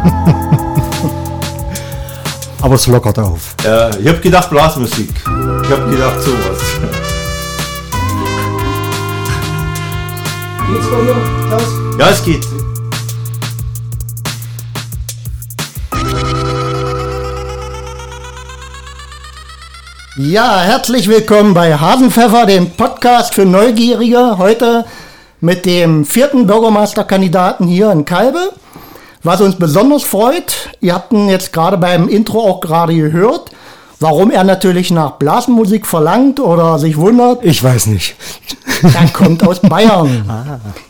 Aber es lockert auf. Ja, ich habe gedacht Blasmusik. Ich habe gedacht sowas. Geht's bei dir, Klaus? Ja, es geht. Ja, herzlich willkommen bei Hasenpfeffer, dem Podcast für Neugierige. Heute mit dem vierten Bürgermeisterkandidaten hier in Kalbe. Was uns besonders freut, ihr habt ihn jetzt gerade beim Intro auch gerade gehört, warum er natürlich nach Blasmusik verlangt oder sich wundert. Ich weiß nicht. Er kommt aus Bayern.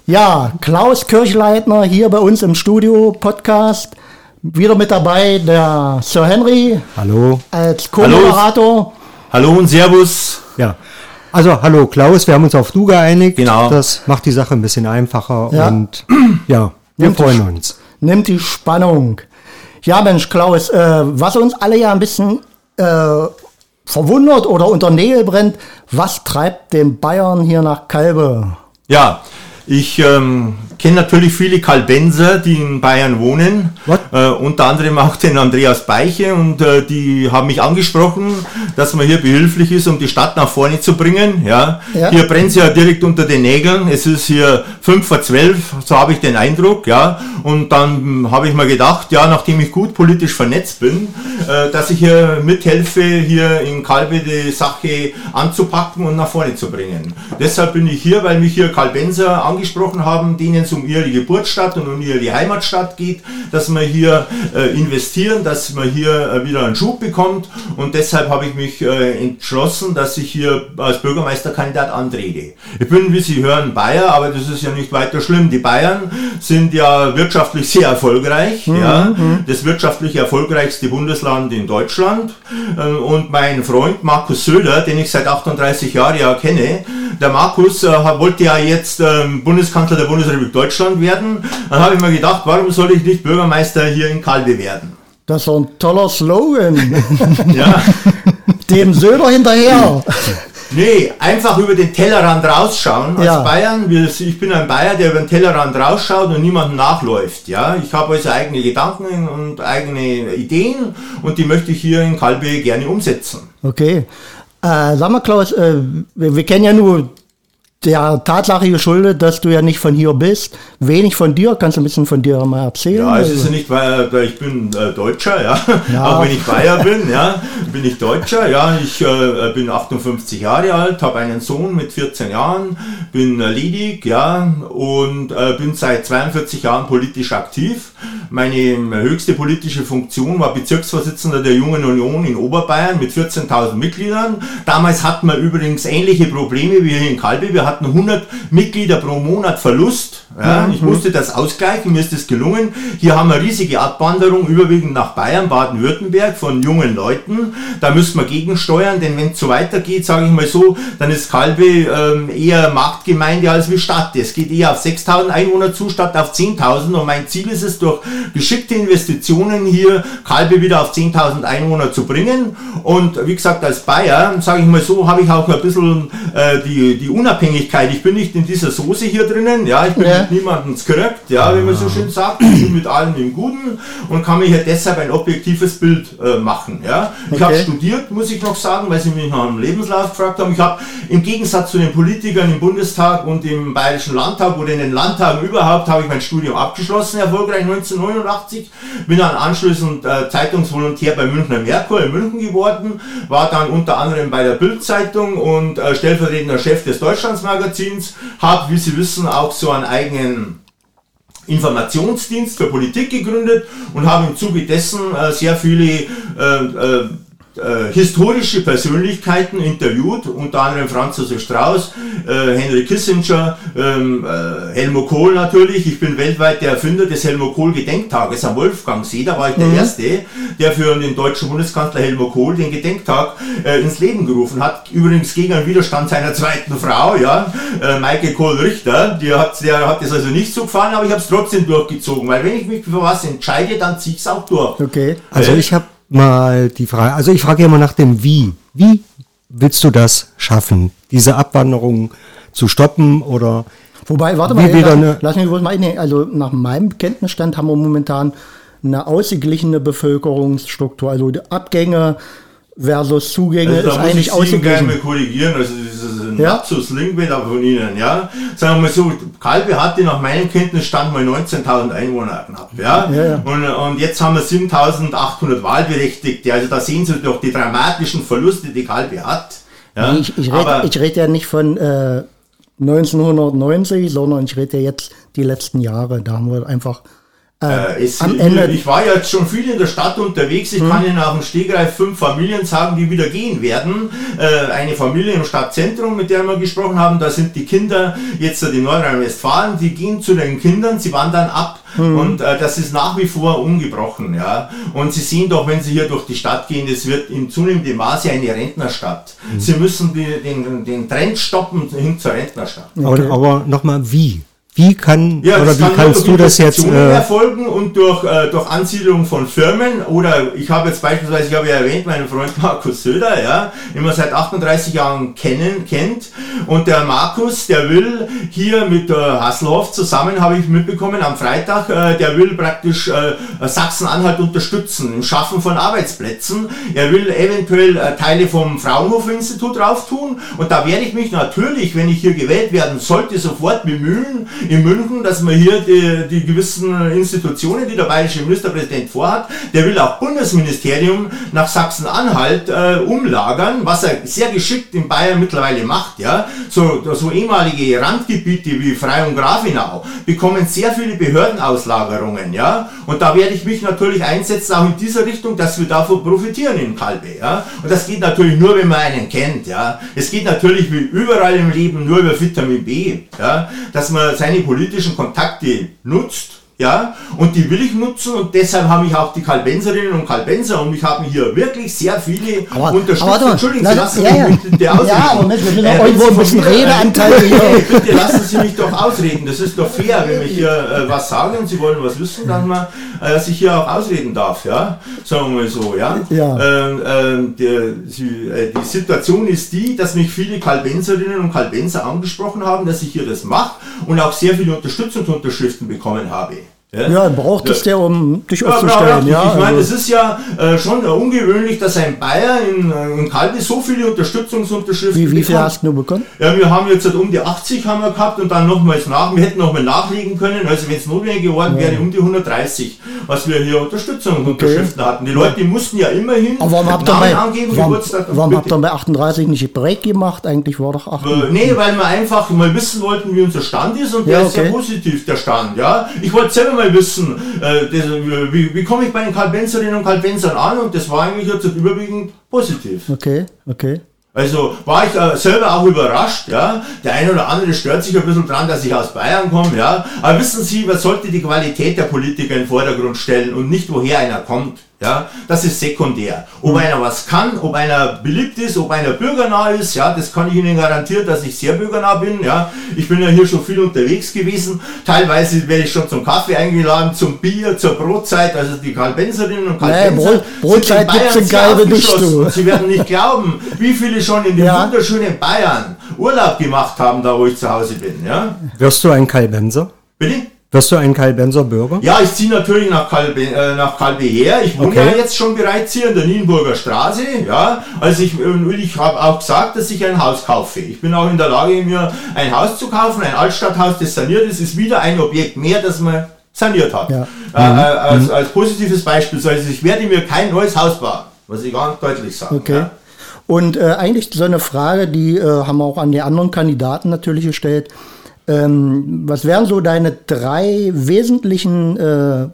Ja, Klaus Kirchleitner hier bei uns im Studio Podcast. Wieder mit dabei der Sir Henry Hallo. als Co-Moderator. Hallo und Servus. Ja. Also, hallo Klaus, wir haben uns auf du geeinigt. Genau. Das macht die Sache ein bisschen einfacher Ja. und ja, wir die freuen uns. Nimmt die Spannung. Ja, Mensch, Klaus, äh, was uns alle ja ein bisschen äh, verwundert oder unter Nägel brennt, was treibt den Bayern hier nach Kalbe? Ja, ich ähm, kenne natürlich viele Kalbenser, die in Bayern wohnen. Äh, unter anderem auch den Andreas Beiche und äh, die haben mich angesprochen, dass man hier behilflich ist, um die Stadt nach vorne zu bringen. Ja. Ja. Hier brennt es ja direkt unter den Nägeln. Es ist hier fünf vor zwölf, so habe ich den Eindruck. Ja. Und dann habe ich mir gedacht, ja, nachdem ich gut politisch vernetzt bin, äh, dass ich hier mithelfe, hier in Kalbe die Sache anzupacken und nach vorne zu bringen. Deshalb bin ich hier, weil mich hier Kalbenser angesprochen haben, denen es um ihre Geburtsstadt und um ihre Heimatstadt geht, dass wir hier äh, investieren, dass man hier äh, wieder einen Schub bekommt und deshalb habe ich mich äh, entschlossen, dass ich hier als Bürgermeisterkandidat antrete. Ich bin, wie Sie hören, Bayer, aber das ist ja nicht weiter schlimm. Die Bayern sind ja wirtschaftlich sehr erfolgreich, ja, das wirtschaftlich erfolgreichste Bundesland in Deutschland äh, und mein Freund Markus Söder, den ich seit 38 Jahren ja kenne, der Markus äh, wollte ja jetzt ähm, Bundeskanzler der Bundesrepublik Deutschland werden. Dann habe ich mir gedacht, warum soll ich nicht Bürgermeister hier in Kalbe werden? Das ist so ein toller Slogan. Ja, Dem Söder hinterher. nee, einfach über den Tellerrand rausschauen. Als Ja. Bayern, ich bin ein Bayer, der über den Tellerrand rausschaut und niemandem nachläuft. Ja, ich habe also eigene Gedanken und eigene Ideen und die möchte ich hier in Kalbe gerne umsetzen. Okay. Äh, sag mal, Klaus, äh, wir, wir kennen ja nur der Tatsache geschuldet, dass du ja nicht von hier bist. Wenig von dir. Kannst du ein bisschen von dir mal erzählen? Ja, es ist Also- ja nicht, weil weil ich bin äh, Deutscher, ja. Ja. Auch wenn ich Bayer bin, ja, bin ich Deutscher, ja. Ich äh, bin 58 Jahre alt, habe einen Sohn mit 14 Jahren, bin äh, ledig, ja, und äh, bin seit 42 Jahren politisch aktiv. Meine ähm, höchste politische Funktion war Bezirksvorsitzender der Jungen Union in Oberbayern mit 14.000 Mitgliedern. Damals hatten wir übrigens ähnliche Probleme wie hier in Kalbe. Wir hatten 100 Mitglieder pro Monat Verlust. Ja, ich musste das ausgleichen, mir ist das gelungen. Hier haben wir riesige Abwanderung, überwiegend nach Bayern, Baden-Württemberg von jungen Leuten. Da müssen wir gegensteuern, denn wenn es so weitergeht, sage ich mal so, dann ist Kalbe ähm, eher Marktgemeinde als wie Stadt. Es geht eher auf 6.000 Einwohner zu, statt auf 10.000. Und mein Ziel ist es, durch geschickte Investitionen hier Kalbe wieder auf 10.000 Einwohner zu bringen. Und wie gesagt, als Bayer, sage ich mal so, habe ich auch ein bisschen äh, die, die Unabhängigkeit. Ich bin nicht in dieser Soße hier drinnen, ja, ich bin Ja. mit niemandem korrekt, ja, wie man so schön sagt, ich bin mit allem im Guten und kann mir hier deshalb ein objektives Bild äh, machen, ja. Ich habe Okay. studiert, muss ich noch sagen, weil Sie mich nach einem Lebenslauf gefragt haben. Ich habe im Gegensatz zu den Politikern im Bundestag und im Bayerischen Landtag oder in den Landtagen überhaupt, habe ich mein Studium abgeschlossen, erfolgreich 1989, bin dann anschließend äh, Zeitungsvolontär bei Münchner Merkur in München geworden, war dann unter anderem bei der Bild-Zeitung und äh, stellvertretender Chef des Deutschlandsmagazins, habe, wie Sie wissen, auch so einen eigenen Informationsdienst für Politik gegründet und habe im Zuge dessen äh, sehr viele äh, äh, äh, historische Persönlichkeiten interviewt, unter anderem Franz Josef Strauß, äh, Henry Kissinger, ähm, äh, Helmut Kohl natürlich. Ich bin weltweit der Erfinder des Helmut Kohl Gedenktages am Wolfgangsee. Da war ich der Erste, der für den deutschen Bundeskanzler Helmut Kohl den Gedenktag äh, ins Leben gerufen hat. Übrigens gegen einen Widerstand seiner zweiten Frau, ja, äh, Maike Kohl-Richter. Die hat, der hat es also nicht so gefallen, aber ich habe es trotzdem durchgezogen, weil wenn ich mich für was entscheide, dann ziehe ich es auch durch. Okay. Also Äh. ich habe mal die Frage, also ich frage immer nach dem Wie. Wie willst du das schaffen, diese Abwanderung zu stoppen oder Wobei, warte mal, lass, eine- lass mich bloß mal einnehmen. Also nach meinem Kenntnisstand haben wir momentan eine ausgeglichene Bevölkerungsstruktur. Also Abgänge versus Zugänge Also ist da muss eigentlich ich Sie gerne ausgeglichen. mal korrigieren, also dieses Ja. Lapsus-Lingue da von Ihnen, ja. Sagen wir mal so, Kalbe hatte nach meinem Kenntnisstand mal 19.000 Einwohner knapp, ja. Ja, ja. Und, und jetzt haben wir 7.800 Wahlberechtigte, also da sehen Sie doch die dramatischen Verluste, die Kalbe hat. Ja. Nee, ich, ich rede ich red ja nicht von äh, 1990, sondern ich rede ja jetzt die letzten Jahre. Da haben wir einfach Äh, es, am Ende- ich war ja jetzt schon viel in der Stadt unterwegs. Ich kann Ihnen auf dem Stegreif fünf Familien sagen, die wieder gehen werden. Äh, eine Familie im Stadtzentrum, mit der wir gesprochen haben, da sind die Kinder jetzt in Nordrhein-Westfalen, die gehen zu den Kindern, sie wandern ab. Und äh, das ist nach wie vor ungebrochen. Ja? Und Sie sehen doch, wenn Sie hier durch die Stadt gehen, es wird in zunehmendem Maße eine Rentnerstadt. Sie müssen die, den, den Trend stoppen hin zur Rentnerstadt. Aber, aber nochmal, wie? Wie kann, Ja, oder wie kann kannst du das jetzt, äh, erfolgen und durch, äh, durch Ansiedlung von Firmen oder ich habe jetzt beispielsweise, ich habe ja erwähnt, meinen Freund Markus Söder, ja, den man seit 38 Jahren kennen, kennt und der Markus, der will hier mit der Hasselhoff zusammen, habe ich mitbekommen am Freitag, äh, der will praktisch äh, Sachsen-Anhalt unterstützen im Schaffen von Arbeitsplätzen. Er will eventuell äh, Teile vom Fraunhofer-Institut drauf tun und da werde ich mich natürlich, wenn ich hier gewählt werden sollte, sofort bemühen in München, dass man hier die, die gewissen Institutionen, die der bayerische Ministerpräsident vorhat, der will auch Bundesministerium nach Sachsen-Anhalt äh, umlagern, was er sehr geschickt in Bayern mittlerweile macht. Ja, so, so ehemalige Randgebiete wie Frei und Grafenau bekommen sehr viele Behördenauslagerungen. Ja, und da werde ich mich natürlich einsetzen, auch in dieser Richtung, dass wir davon profitieren in Kalbe. Ja, und das geht natürlich nur, wenn man einen kennt. Ja, es geht natürlich wie überall im Leben nur über Vitamin B. Ja, dass man seine politischen Kontakte nutzt. Ja, und die will ich nutzen und deshalb habe ich auch die Kalbenserinnen und Kalbenser und ich habe hier wirklich sehr viele Aber- unterstützt. aber Entschuldigen Sie, lassen ja, Sie ja. mich bitte ausreden. Ja, Moment, wir müssen auch wenn irgendwo Sie ein von bisschen mir- äh, bitte lassen Sie mich doch ausreden. Das ist doch fair, wenn ich hier äh, was sage und Sie wollen was wissen, dann mal, äh, dass ich hier auch ausreden darf, ja. Sagen wir mal so, ja. Ja. Ähm, ähm, der, Sie, äh, die Situation ist die, dass mich viele Kalbenserinnen und Kalbenser angesprochen haben, dass ich hier das mache und auch sehr viele Unterstützungsunterschriften bekommen habe. Ja, brauchtest du, um dich Ja, aufzustellen. ja, Ja, ich meine, also- es ist ja äh, schon ungewöhnlich, dass ein Bayer in, äh, in Kalbe so viele Unterstützungsunterschriften wie, wie viel hast du bekommen? Ja, wir haben jetzt halt um die 80 haben wir gehabt und dann nochmals nach. Wir hätten nochmal nachlegen können. Also wenn es notwendig geworden wäre, um die 130, was wir hier Unterstützung und Unterschriften hatten. Die Leute die mussten ja immerhin Aber warum habt Namen bei, angeben, warum, Geburtstag. warum habt ihr bei 38 nicht Break gemacht? Eigentlich war doch 38. Äh, Nee, weil wir einfach mal wissen wollten, wie unser Stand ist und der Ja, ist okay. positiv, der Stand. Ja, Ich wollte selber mal wissen, äh, das, äh, wie, wie komme ich bei den Kalbenserinnen und Kalbensern an und das war eigentlich jetzt überwiegend positiv. Okay, okay. Also war ich äh, selber auch überrascht, ja. Der eine oder andere stört sich ein bisschen dran, dass ich aus Bayern komme, ja. Aber wissen Sie, man sollte die Qualität der Politiker in den Vordergrund stellen und nicht woher einer kommt. Ja, das ist sekundär. Ob einer was kann, ob einer beliebt ist, ob einer bürgernah ist, ja, das kann ich Ihnen garantieren, dass ich sehr bürgernah bin, ja. Ich bin ja hier schon viel unterwegs gewesen. Teilweise werde ich schon zum Kaffee eingeladen, zum Bier, zur Brotzeit, also die Kalbenserinnen und Nee, Kalbenser. Brot- Brotzeit gibt's in nicht, du. Und Sie werden nicht glauben, wie viele schon in dem Ja. wunderschönen Bayern Urlaub gemacht haben, da wo ich zu Hause bin. Ja? wirst du ein Kalbenser? Bitte? Wirst du ein Kalbenser Bürger? Ja, ich ziehe natürlich nach Kalbe, äh, nach Kalbe her. Ich wohne Okay. ja jetzt schon bereits hier in der Nienburger Straße. Ja, also ich, und ich habe auch gesagt, dass ich ein Haus kaufe. Ich bin auch in der Lage, mir ein Haus zu kaufen, ein Altstadthaus, das saniert ist, ist wieder ein Objekt mehr, das man saniert hat. Ja. Äh, äh, als, als positives Beispiel. Also ich werde mir kein neues Haus bauen, was ich ganz deutlich sage. Okay. Ja. Und äh, eigentlich so eine Frage, die äh, haben wir auch an die anderen Kandidaten natürlich gestellt. Ähm, was wären so deine drei wesentlichen äh,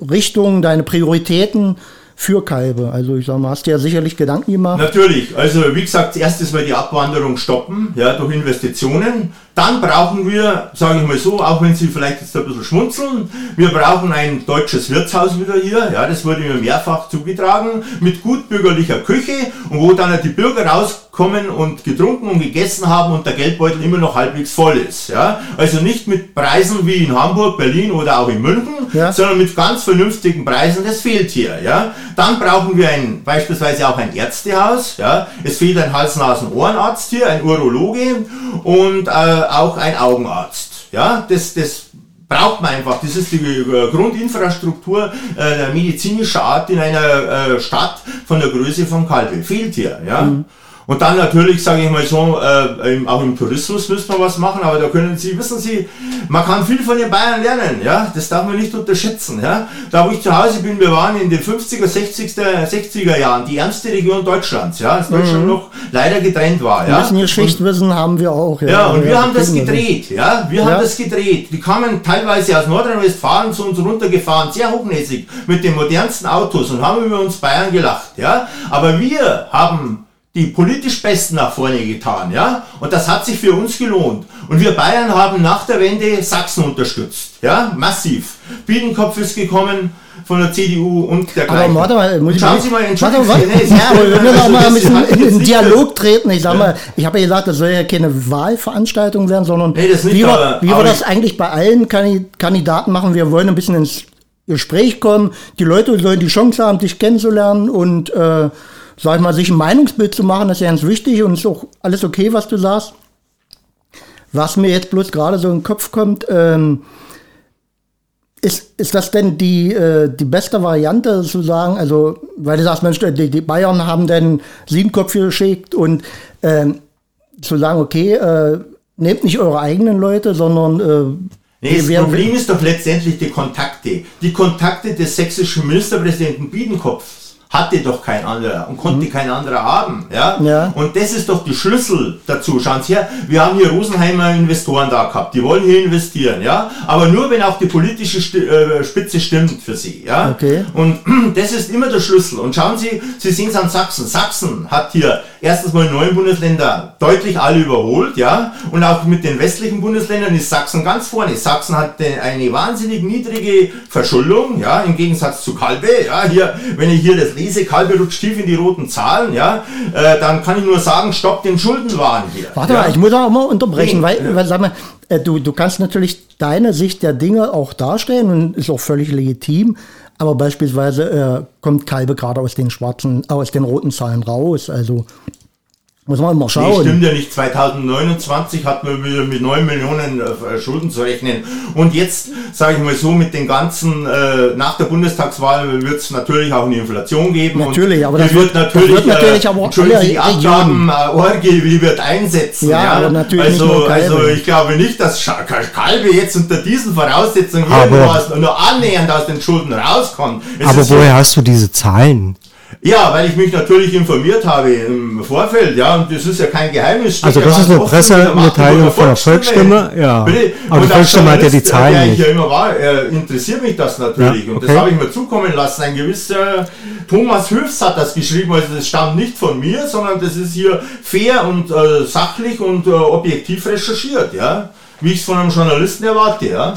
Richtungen, deine Prioritäten für Kalbe? Also ich sag mal, hast dir ja sicherlich Gedanken gemacht. Natürlich, also wie gesagt, erstes mal die Abwanderung stoppen, ja, durch Investitionen. Dann brauchen wir, sage ich mal so, auch wenn Sie vielleicht jetzt ein bisschen schmunzeln, wir brauchen ein deutsches Wirtshaus wieder hier, ja, das wurde mir mehrfach zugetragen, mit gut bürgerlicher Küche und wo dann die Bürger rauskommen und getrunken und gegessen haben und der Geldbeutel immer noch halbwegs voll ist, ja. Also nicht mit Preisen wie in Hamburg, Berlin oder auch in München, Ja. sondern mit ganz vernünftigen Preisen, das fehlt hier, ja. Dann brauchen wir ein, beispielsweise auch ein Ärztehaus, ja. Es fehlt ein Hals-Nasen-Ohrenarzt hier, ein Urologe und äh, auch ein Augenarzt, ja. Das, das braucht man einfach. Das ist die äh, Grundinfrastruktur äh, medizinischen Art in einer äh, Stadt von der Größe von Kalbe. Fehlt hier, ja. Mhm. Und dann natürlich, sage ich mal so, äh, auch im Tourismus müssen wir was machen, aber da können Sie, wissen Sie, man kann viel von den Bayern lernen, ja, das darf man nicht unterschätzen, ja. Da wo ich zu Hause bin, wir waren in den 50er, 60er, 60er Jahren die ärmste Region Deutschlands, ja, als Deutschland mhm. noch leider getrennt war, ja. Ein Schichtwissen und, haben wir auch, ja. Ja, und wir haben das gedreht, ja, wir ja. haben das gedreht. Die kamen teilweise aus Nordrhein-Westfalen zu uns runtergefahren, sehr hochnäsig, mit den modernsten Autos und haben über uns Bayern gelacht, ja. Aber wir haben die politisch Besten nach vorne getan, ja, und das hat sich für uns gelohnt. Und wir Bayern haben nach der Wende Sachsen unterstützt, ja, massiv. Biedenkopf ist gekommen von der CDU und der Aber warte mal, muss schauen Sie mal, entschuldigen warte, warte. Nee, ja, aber wir müssen auch mal ein bisschen in den Dialog treten. Ich sag mal, ich habe ja gesagt, das soll ja keine Wahlveranstaltung werden, sondern nee, nicht, wie, wir, wie wir das eigentlich bei allen Kandidaten machen. Wir wollen ein bisschen ins Gespräch kommen. Die Leute sollen die Chance haben, dich kennenzulernen und äh, sag ich mal, sich ein Meinungsbild zu machen, ist ja ganz wichtig und ist auch alles okay, was du sagst. Was mir jetzt bloß gerade so in den Kopf kommt, ähm, ist, ist das denn die, äh, die beste Variante zu sagen, also, weil du sagst, Mensch, die, die Bayern haben dann sieben Köpfe geschickt und ähm, zu sagen, okay, äh, nehmt nicht eure eigenen Leute, sondern äh, Nee, das Problem ist doch letztendlich die Kontakte. Die Kontakte des sächsischen Ministerpräsidenten Biedenkopf hatte doch kein anderer und konnte mhm. kein anderer haben. Ja? ja? Und das ist doch die Schlüssel dazu. Schauen Sie her, wir haben hier Rosenheimer Investoren da gehabt, die wollen hier investieren, ja, aber nur wenn auch die politische äh, Spitze stimmt für sie. Ja? Okay. Und das ist immer der Schlüssel. Und schauen Sie, Sie sehen es an Sachsen. Sachsen hat hier erstens mal neun Bundesländer deutlich alle überholt, ja, und auch mit den westlichen Bundesländern ist Sachsen ganz vorne. Sachsen hat eine wahnsinnig niedrige Verschuldung, ja, im Gegensatz zu Kalbe, ja, hier, wenn ich hier das lese, Kalbe rutscht tief in die roten Zahlen, ja, äh, dann kann ich nur sagen, stopp den Schuldenwahn hier. Warte ja. mal, ich muss auch mal unterbrechen, nee, weil, weil, sag mal, äh, du, du kannst natürlich deine Sicht der Dinge auch darstellen und ist auch völlig legitim. Aber beispielsweise äh, kommt Kalbe gerade aus den schwarzen, aus den roten Zahlen raus. Also muss man mal schauen. Nee, stimmt ja nicht. 2029 hat man wieder mit 9 Millionen äh, Schulden zu rechnen. Und jetzt, sage ich mal so, mit den ganzen, äh, nach der Bundestagswahl wird es natürlich auch eine Inflation geben. Natürlich, aber das wird, natürlich, das wird natürlich äh, aber die Abgaben-Orgie, äh, wie wird einsetzen. Ja, ja? aber natürlich also, also ich glaube nicht, dass Kalbe jetzt unter diesen Voraussetzungen irgendwas nur annähernd aus den Schulden rauskommt. Es aber woher hast du diese Zahlen? Ja, weil ich mich natürlich informiert habe im Vorfeld, ja, und das ist ja kein Geheimnis. Also das ist eine Pressemitteilung von der Volksstimme, ja. Bitte? Aber die Volksstimme hat ja die Zahlen der nicht. Ich ja immer war, interessiert mich das natürlich. Ja, okay. Und das habe ich mir zukommen lassen. Ein gewisser Thomas Höfs hat das geschrieben, also das stammt nicht von mir, sondern das ist hier fair und äh, sachlich und äh, objektiv recherchiert, ja. Wie ich es von einem Journalisten erwarte, ja.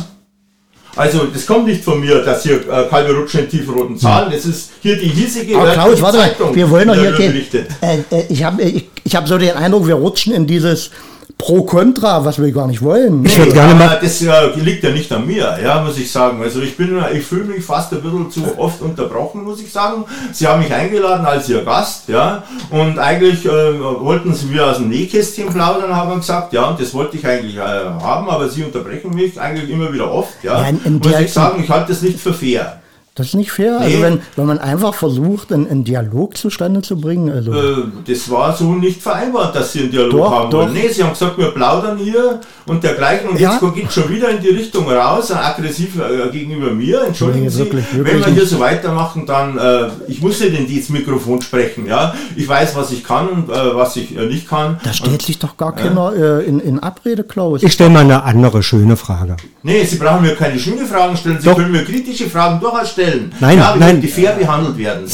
Also das kommt nicht von mir, dass hier äh, Kalbe rutschen in tiefroten Zahlen. Das ist hier die hiesige Aber Klaus, warte mal, wir wollen doch hier berichtet. Äh, äh, ich habe ich, ich hab so den Eindruck, wir rutschen in dieses pro Contra, was wir gar nicht wollen. Ich würde gerne mal das liegt ja nicht an mir, ja, muss ich sagen. Also ich bin, ich fühle mich fast ein bisschen zu oft unterbrochen, muss ich sagen. Sie haben mich eingeladen als Ihr Gast, ja, und eigentlich äh, wollten Sie mir aus dem Nähkästchen plaudern, haben gesagt, ja, und das wollte ich eigentlich äh, haben, aber Sie unterbrechen mich eigentlich immer wieder oft, ja. ja in, in muss ich sagen, ich halte das nicht für fair. Das ist nicht fair. Also nee. Also wenn, wenn man einfach versucht, einen, einen Dialog zustande zu bringen. Also äh, das war so nicht vereinbart, dass sie einen Dialog doch, haben doch. wollen. Nee, sie haben gesagt, wir plaudern hier und dergleichen. Und ja. jetzt geht es schon wieder in die Richtung raus, aggressiv äh, gegenüber mir. Entschuldigen nee, Sie, wirklich, wirklich wenn wir hier so weitermachen, dann, äh, ich muss nicht in dieses Mikrofon sprechen. Ja? Ich weiß, was ich kann und äh, was ich äh, nicht kann. Da stellt und, sich doch gar keiner äh, in, in Abrede, Klaus. Ich stelle mal eine andere schöne Frage. Nee, Sie brauchen mir keine schöne Fragen stellen. Sie doch. können mir kritische Fragen durchaus stellen stellen. Nein, ja, nein. Die fair behandelt werden.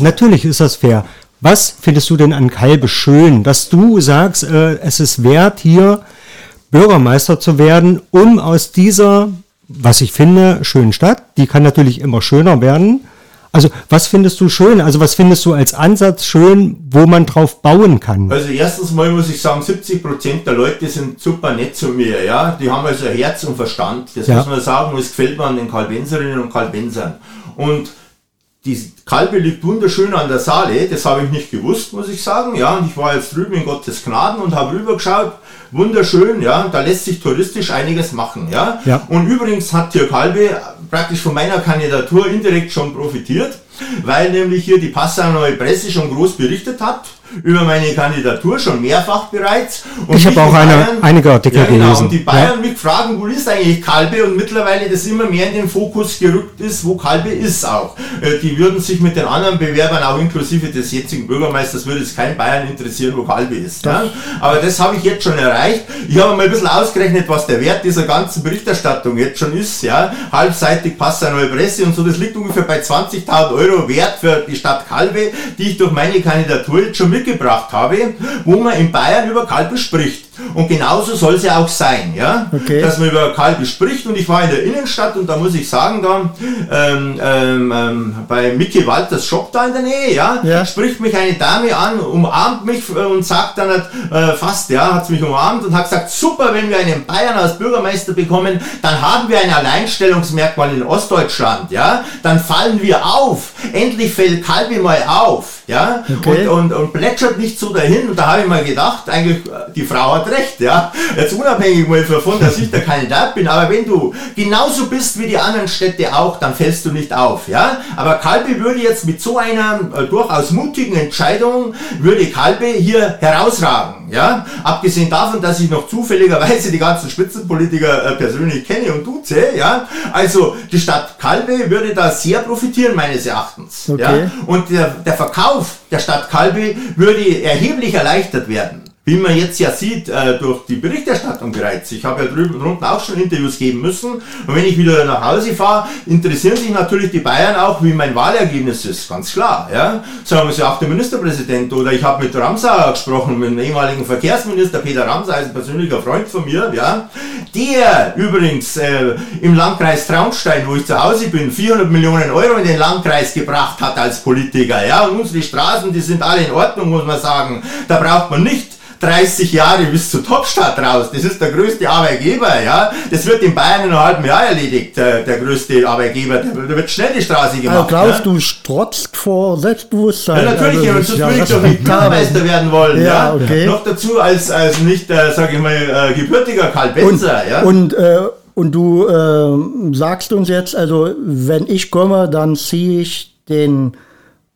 Natürlich ist das fair. Was findest du denn an Kalbe schön, dass du sagst, äh, es ist wert, hier Bürgermeister zu werden, um aus dieser, was ich finde, schönen Stadt, die kann natürlich immer schöner werden, also was findest du schön? Also was findest du als Ansatz schön, wo man drauf bauen kann? Also erstens mal muss ich sagen, 70 Prozent der Leute sind super nett zu mir. Ja, die haben also Herz und Verstand. Das ja. muss man sagen. Und es gefällt mir an den Kalbenserinnen und Kalbensern. Und die Kalbe liegt wunderschön an der Saale, das habe ich nicht gewusst, muss ich sagen. Ja, und ich war jetzt drüben in Gottes Gnaden und habe rübergeschaut. Wunderschön, ja, da lässt sich touristisch einiges machen, ja. Ja. Und übrigens hat hier Kalbe praktisch von meiner Kandidatur indirekt schon profitiert, weil nämlich hier die Passauer Neue Presse schon groß berichtet hat über meine Kandidatur, schon mehrfach bereits. Und Ich habe auch eine- Bayern- einige Artikel ja, genau, gelesen. Und die Bayern mich fragen, wo ist eigentlich Kalbe und mittlerweile das immer mehr in den Fokus gerückt ist, wo Kalbe ist auch. Äh, Die würden sich mit den anderen Bewerbern, auch inklusive des jetzigen Bürgermeisters, würde es kein Bayern interessieren, wo Kalbe ist. Ja? Aber das habe ich jetzt schon erreicht. Ich habe mal ein bisschen ausgerechnet, was der Wert dieser ganzen Berichterstattung jetzt schon ist. Ja? Halbseitig passt eine neue Presse und so. Das liegt ungefähr bei 20.000 Euro Wert für die Stadt Kalbe, die ich durch meine Kandidatur jetzt schon mitgebracht habe, wo man in Bayern über Kalbe spricht. Und genauso soll es ja auch sein, ja? Okay. dass man über Kalbe spricht. Und ich war in der Innenstadt und da muss ich sagen, da ähm, ähm, ähm, bei Mickey Walters Shop da in der Nähe, ja, Ja. spricht mich eine Dame an, umarmt mich und sagt dann äh, fast, ja, hat mich umarmt und hat gesagt, super, wenn wir einen Bayern als Bürgermeister bekommen, dann haben wir ein Alleinstellungsmerkmal in Ostdeutschland, ja, dann fallen wir auf. Endlich fällt Kalbe mal auf, ja, Okay. und, und, und plätschert nicht so dahin. Und da habe ich mal gedacht, eigentlich, die Frau hat recht, ja. Jetzt unabhängig mal davon, dass ich der Kandidat bin, aber wenn du genauso bist wie die anderen Städte auch, dann fällst du nicht auf, ja. Aber Kalbe würde jetzt mit so einer äh, durchaus mutigen Entscheidung, würde Kalbe hier herausragen, ja. Abgesehen davon, dass ich noch zufälligerweise die ganzen Spitzenpolitiker äh, persönlich kenne und duze, ja. Also, die Stadt Kalbe würde da sehr profitieren, meines Erachtens, Okay. ja. Und der, der Verkauf der Stadt Kalbe würde erheblich erleichtert werden. Wie man jetzt ja sieht, äh, durch die Berichterstattung bereits. Ich habe ja drüben drunten auch schon Interviews geben müssen. Und wenn ich wieder nach Hause fahre, interessieren sich natürlich die Bayern auch, wie mein Wahlergebnis ist. Ganz klar. Ja? Sagen sie auch der Ministerpräsident. Oder ich habe mit Ramsauer gesprochen, mit dem ehemaligen Verkehrsminister Peter Ramsauer, ist ein persönlicher Freund von mir. Ja? Der übrigens äh, im Landkreis Traunstein, wo ich zu Hause bin, 400 Millionen Euro in den Landkreis gebracht hat als Politiker. Ja? Und unsere Straßen, die sind alle in Ordnung, muss man sagen. Da braucht man nicht 30 Jahre bis zur Topstadt raus. Das ist der größte Arbeitgeber, ja. Das wird in Bayern in einem halben Jahr erledigt, der, der größte Arbeitgeber. Da wird schnell die Straße Also gemacht. Klaus, ja. du strotzt vor Selbstbewusstsein. Ja, natürlich, also, und sonst ja würde ich doch nicht. Bürgermeister werden wollen. Ja, Ja, okay. Noch dazu als, als nicht, äh, sag ich mal, äh, gebürtiger Und, Kalbenser. ja. und, äh, und du äh, sagst uns jetzt, also wenn ich komme, dann ziehe ich den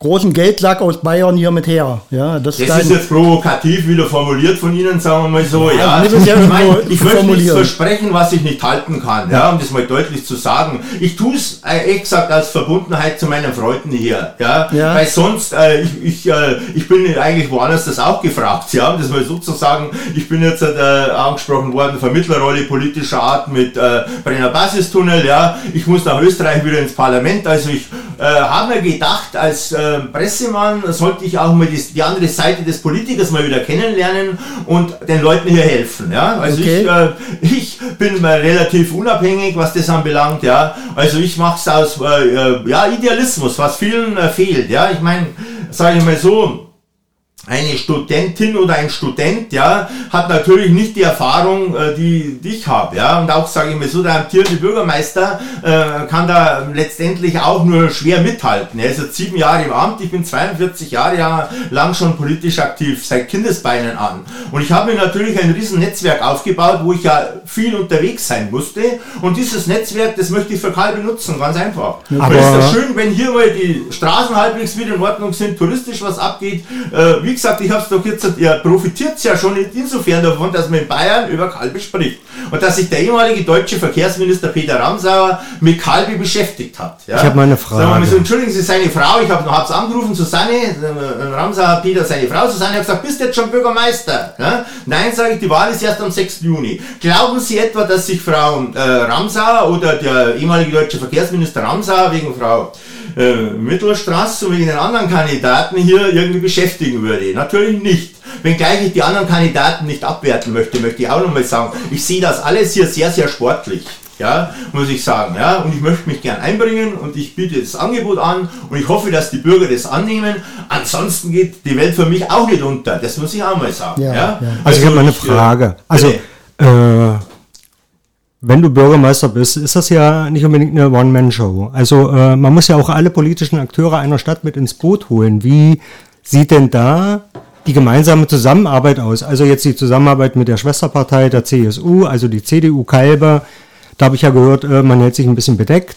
großen Geldsack aus Bayern hier mit her. Ja, das, Das ist jetzt provokativ wieder formuliert von Ihnen, sagen wir mal so. Ja, Ja, ich, mein, so ich möchte nichts versprechen, was ich nicht halten kann, ja, um das mal deutlich zu sagen. Ich tue es, äh, ehrlich gesagt, als Verbundenheit zu meinen Freunden hier, ja, Ja. weil sonst, äh, ich, ich, äh, ich bin eigentlich woanders das auch gefragt, ja, um das mal so zu sagen. Ich bin jetzt äh, angesprochen worden, Vermittlerrolle politischer Art mit äh, Brenner Basistunnel, ja, ich muss nach Österreich wieder ins Parlament, also ich äh, habe mir gedacht, als äh, Pressemann sollte ich auch mal die, die andere Seite des Politikers mal wieder kennenlernen und den Leuten hier helfen. Ja? Also Okay. ich, äh, ich bin mal relativ unabhängig, was das anbelangt. Ja? Also ich mache es aus äh, äh, ja, Idealismus, was vielen äh, fehlt. Ja? Ich meine, sage ich mal so, eine Studentin oder ein Student, ja, hat natürlich nicht die Erfahrung, äh, die, die ich habe, ja, und auch, sage ich mal so, der amtierende Bürgermeister äh, kann da letztendlich auch nur schwer mithalten. Er ist jetzt sieben Jahre im Amt, ich bin 42 Jahre ja lang schon politisch aktiv, seit Kindesbeinen an. Und ich habe mir natürlich ein riesen Netzwerk aufgebaut, wo ich ja viel unterwegs sein musste. Und dieses Netzwerk, das möchte ich für Karl benutzen, ganz einfach. Aber es ist ja schön, wenn hier mal die Straßen halbwegs wieder in Ordnung sind, touristisch was abgeht. Äh, wie gesagt, ich habe es doch jetzt, ihr profitiert ja schon insofern davon, dass man in Bayern über Kalbe spricht. Und dass sich der ehemalige deutsche Verkehrsminister Peter Ramsauer mit Kalbe beschäftigt hat. Ja? Ich habe mal eine Sagen wir mal Frage. so, entschuldigen Sie, seine Frau, ich habe hab's angerufen, Susanne, äh, Ramsauer Peter, seine Frau, Susanne hat gesagt, bist du jetzt schon Bürgermeister? Ja? Nein, sage ich, die Wahl ist erst am 6. Juni. Glauben Sie etwa, dass sich Frau äh, Ramsauer oder der ehemalige deutsche Verkehrsminister Ramsauer wegen Frau äh, Mittelstraß und wegen den anderen Kandidaten hier irgendwie beschäftigen würde? Natürlich nicht. Wenngleich ich die anderen Kandidaten nicht abwerten möchte, möchte ich auch nochmal sagen, ich sehe das alles hier sehr, sehr sportlich. Ja, muss ich sagen, ja, und ich möchte mich gern einbringen und ich biete das Angebot an und ich hoffe, dass die Bürger das annehmen. Ansonsten geht die Welt für mich auch nicht unter, das muss ich auch mal sagen. Ja, Ja, ja. Also ich habe mal eine äh, Frage. Also äh, wenn du Bürgermeister bist, ist das ja nicht unbedingt eine One-Man-Show. Also äh, man muss ja auch alle politischen Akteure einer Stadt mit ins Boot holen. Wie sieht denn da die gemeinsame Zusammenarbeit aus? Also jetzt die Zusammenarbeit mit der Schwesterpartei der CSU, also die CDU Kalbe. Da habe ich ja gehört, äh, man hält sich ein bisschen bedeckt.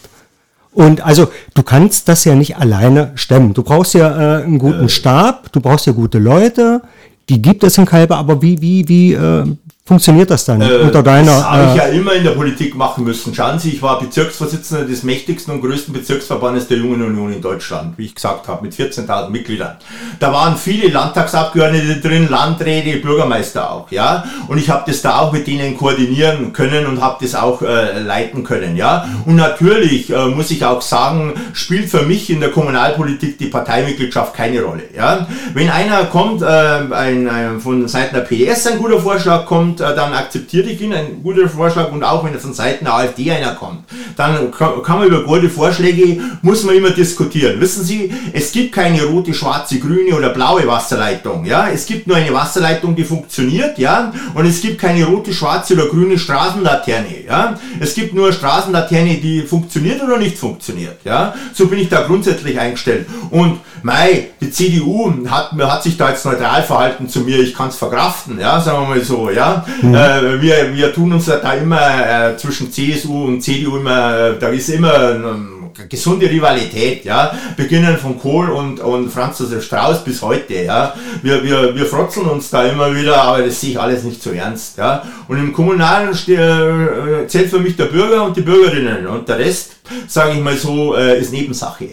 Und also du kannst das ja nicht alleine stemmen. Du brauchst ja äh, einen guten äh. Stab, du brauchst ja gute Leute. Die gibt es in Kalbe, aber wie, wie, wie äh, funktioniert das dann äh, unter deiner... Das habe ich ja immer in der Politik machen müssen. Schauen Sie, ich war Bezirksvorsitzender des mächtigsten und größten Bezirksverbandes der Jungen Union in Deutschland, wie ich gesagt habe, mit 14.000 Mitgliedern. Da waren viele Landtagsabgeordnete drin, Landräte, Bürgermeister auch, ja. Und ich habe das da auch mit denen koordinieren können und habe das auch äh, leiten können, ja. Und natürlich äh, muss ich auch sagen, spielt für mich in der Kommunalpolitik die Parteimitgliedschaft keine Rolle, ja. Wenn einer kommt, äh, ein, ein, von Seiten der PS ein guter Vorschlag kommt, äh, dann akzeptiere ich ihn, ein guter Vorschlag und auch wenn von Seiten der AfD einer kommt, dann kann, kann man über gute Vorschläge, muss man immer diskutieren. Wissen Sie, es gibt keine rote, schwarze, grüne oder blaue Wasserleitung, ja, es gibt nur eine Wasserleitung, die funktioniert, ja, und es gibt keine rote, schwarze oder grüne Straßenlaterne, ja, es gibt nur Straßenlaterne, die funktioniert oder nicht funktioniert, ja, so bin ich da grundsätzlich eingestellt. Und Mei, die CDU hat, hat sich da jetzt neutral verhalten zu mir, ich kann es verkraften, ja, sagen wir mal so, ja. Mhm. Äh, wir, wir tun uns da immer äh, zwischen CSU und CDU immer, äh, da ist immer eine gesunde Rivalität, ja. Beginnen von Kohl und, und Franz Josef Strauß bis heute, ja. Wir, wir, wir frotzeln uns da immer wieder, aber das sehe ich alles nicht so ernst, ja. Und im Kommunalen äh, zählt für mich der Bürger und die Bürgerinnen und der Rest, sage ich mal so, äh, ist Nebensache.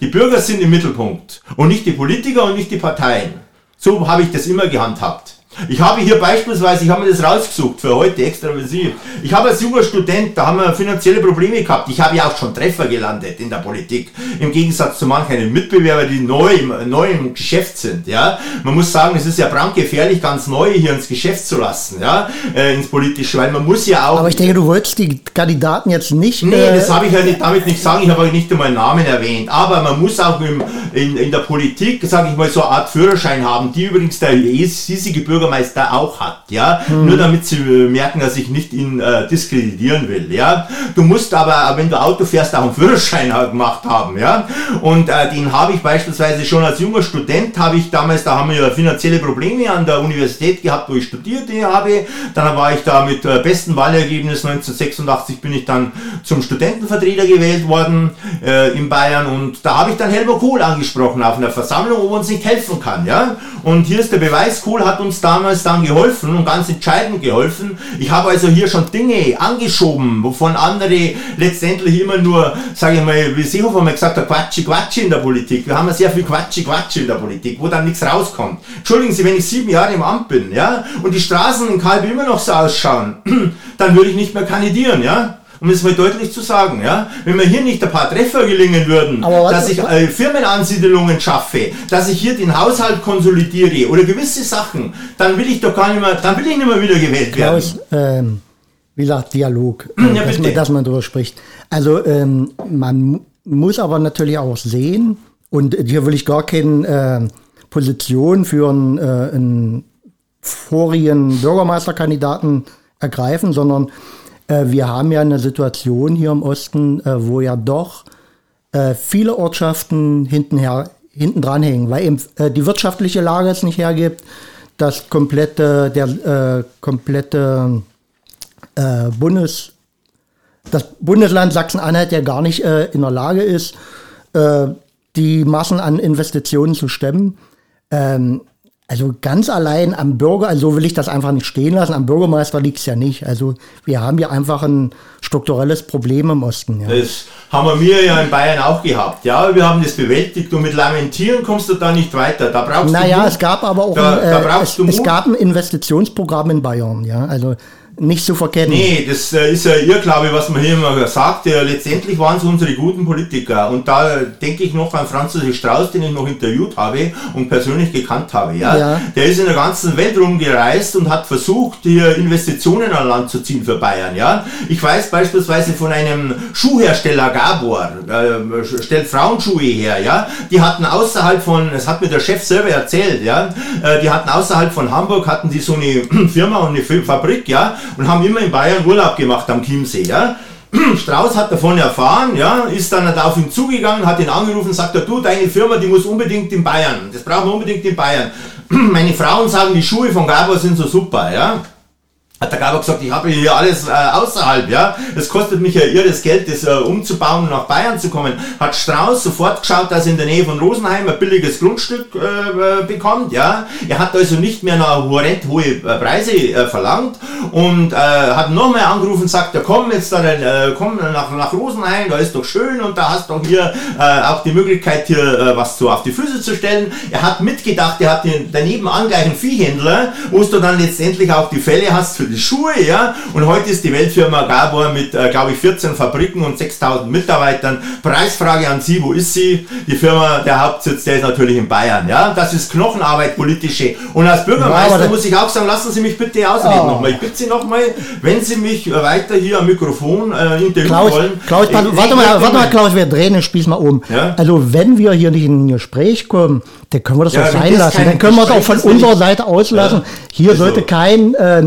Die Bürger sind im Mittelpunkt und nicht die Politiker und nicht die Parteien. So habe ich das immer gehandhabt. Ich habe hier beispielsweise, ich habe mir das rausgesucht für heute extra für Sie. Ich habe als junger Student, da haben wir finanzielle Probleme gehabt. Ich habe ja auch schon Treffer gelandet in der Politik. Im Gegensatz zu manchen Mitbewerbern, die neu im, neu im Geschäft sind. Ja, man muss sagen, es ist ja brandgefährlich, ganz neu hier ins Geschäft zu lassen, ja, äh, ins politische, weil man muss ja auch. Aber ich denke, du wolltest die Kandidaten jetzt nicht. Nee, äh, das habe ich ja nicht, damit nicht sagen. Ich habe auch nicht einmal Namen erwähnt. Aber man muss auch im, in, in der Politik, sage ich mal, so eine Art Führerschein haben, die übrigens der hiesige Bürger Bürgermeister auch hat, ja, mhm. nur damit sie äh, merken, dass ich nicht ihn äh, diskreditieren will, ja. Du musst aber, wenn du Auto fährst, auch einen Führerschein gemacht haben, ja. Und äh, den habe ich beispielsweise schon als junger Student, habe ich damals, da haben wir ja finanzielle Probleme an der Universität gehabt, wo ich studierte habe. Dann war ich da mit äh, besten Wahlergebnis 1986 bin ich dann zum Studentenvertreter gewählt worden äh, in Bayern und da habe ich dann Helmut Kohl angesprochen auf einer Versammlung, er uns nicht helfen kann, ja. Und hier ist der Beweis, Kohl hat uns da damals dann geholfen und ganz entscheidend geholfen. Ich habe also hier schon Dinge angeschoben, wovon andere letztendlich immer nur, sage ich mal, wie Seehofer mal gesagt hat, Quatschi Quatschi in der Politik. Wir haben ja sehr viel Quatschi Quatschi in der Politik, wo dann nichts rauskommt. Entschuldigen Sie, wenn ich sieben Jahre im Amt bin, ja, und die Straßen in Kalb immer noch so ausschauen, dann würde ich nicht mehr kandidieren, ja um es mal deutlich zu sagen, ja, wenn mir hier nicht ein paar Treffer gelingen würden, dass ich äh, Firmenansiedelungen schaffe, dass ich hier den Haushalt konsolidiere oder gewisse Sachen, dann will ich doch gar nicht mehr, dann will ich nicht mehr wieder gewählt Klaus, werden. Ähm, wie gesagt, Dialog, äh, ja, dass, man, dass, man darüber spricht. Also ähm, man muss aber natürlich auch sehen, und hier will ich gar keine äh, Position für einen, äh, einen vorigen Bürgermeisterkandidaten ergreifen, sondern wir haben ja eine Situation hier im Osten, äh, wo ja doch äh, viele Ortschaften hintenher, hinten dran hängen, weil eben die wirtschaftliche Lage es nicht hergibt, das komplette, der komplette Bundes, das Bundesland Sachsen-Anhalt ja gar nicht in der Lage ist, die Massen an Investitionen zu stemmen. Ähm, also ganz allein am Bürger, also will ich das einfach nicht stehen lassen, am Bürgermeister liegt es ja nicht. Also wir haben ja einfach ein strukturelles Problem im Osten. Ja. Das haben wir ja in Bayern auch gehabt. Ja, wir haben das bewältigt und mit Lamentieren kommst du da nicht weiter. Da brauchst naja, du Naja, es gab aber auch da, ein, äh, da es, es, gab ein Investitionsprogramm in Bayern. Ja, also nicht zu verkennen. Nee, das äh, ist ja Irrglaube, was man hier immer sagt. Ja, letztendlich waren es unsere guten Politiker. Und da denke ich noch an Franz Josef Strauß, den ich noch interviewt habe und persönlich gekannt habe. Ja? ja? Der ist in der ganzen Welt rumgereist und hat versucht, hier Investitionen an Land zu ziehen für Bayern. Ja? Ich weiß beispielsweise von einem Schuhhersteller Gabor, äh, stellt Frauenschuhe her. Ja? Die hatten außerhalb von, das hat mir der Chef selber erzählt, ja? Äh, die hatten außerhalb von Hamburg, hatten die so eine Firma und eine Fabrik, ja? Und haben immer in Bayern Urlaub gemacht am Chiemsee, ja. Strauß hat davon erfahren, ja, ist dann auf ihn zugegangen, hat ihn angerufen, sagt er, du, deine Firma, die muss unbedingt in Bayern. Das brauchen wir unbedingt in Bayern. Meine Frauen sagen, die Schuhe von Gabor sind so super, ja hat der Gabor gesagt, ich habe hier alles äh, außerhalb, ja. Es kostet mich ja irres Geld, das äh, umzubauen und nach Bayern zu kommen. Hat Strauß sofort geschaut, dass er in der Nähe von Rosenheim ein billiges Grundstück äh, äh bekommt, ja. Er hat also nicht mehr noch horrend hohe äh, Preise äh, verlangt und äh, hat nochmal angerufen sagt, ja komm jetzt dann, äh, komm nach, nach Rosenheim, da ist doch schön und da hast du hier äh, auch die Möglichkeit hier äh, was so auf die Füße zu stellen. Er hat mitgedacht, er hat den daneben an gleich einen Viehhändler, wo du dann letztendlich auch die Fälle hast für die Schuhe, ja. Und heute ist die Weltfirma Gabor mit, äh, glaube ich, 14 Fabriken und 6000 Mitarbeitern. Preisfrage an Sie, wo ist sie? Die Firma, der Hauptsitz, der ist natürlich in Bayern, ja. Das ist Knochenarbeit, politische. Und als Bürgermeister ja, muss ich auch sagen, lassen Sie mich bitte ausreden oh. nochmal. Ich bitte Sie nochmal, wenn Sie mich weiter hier am Mikrofon äh, interviewen Klaus, wollen. Klaus, ich, warte, ich, mal, warte mal, Klaus, wir drehen den Spieß mal um. Ja? Also wenn wir hier nicht in ein Gespräch kommen, dann können wir das ja, auch sein lassen. Dann können wir es auch von unserer Seite auslassen. Ja, Hier sollte kein äh,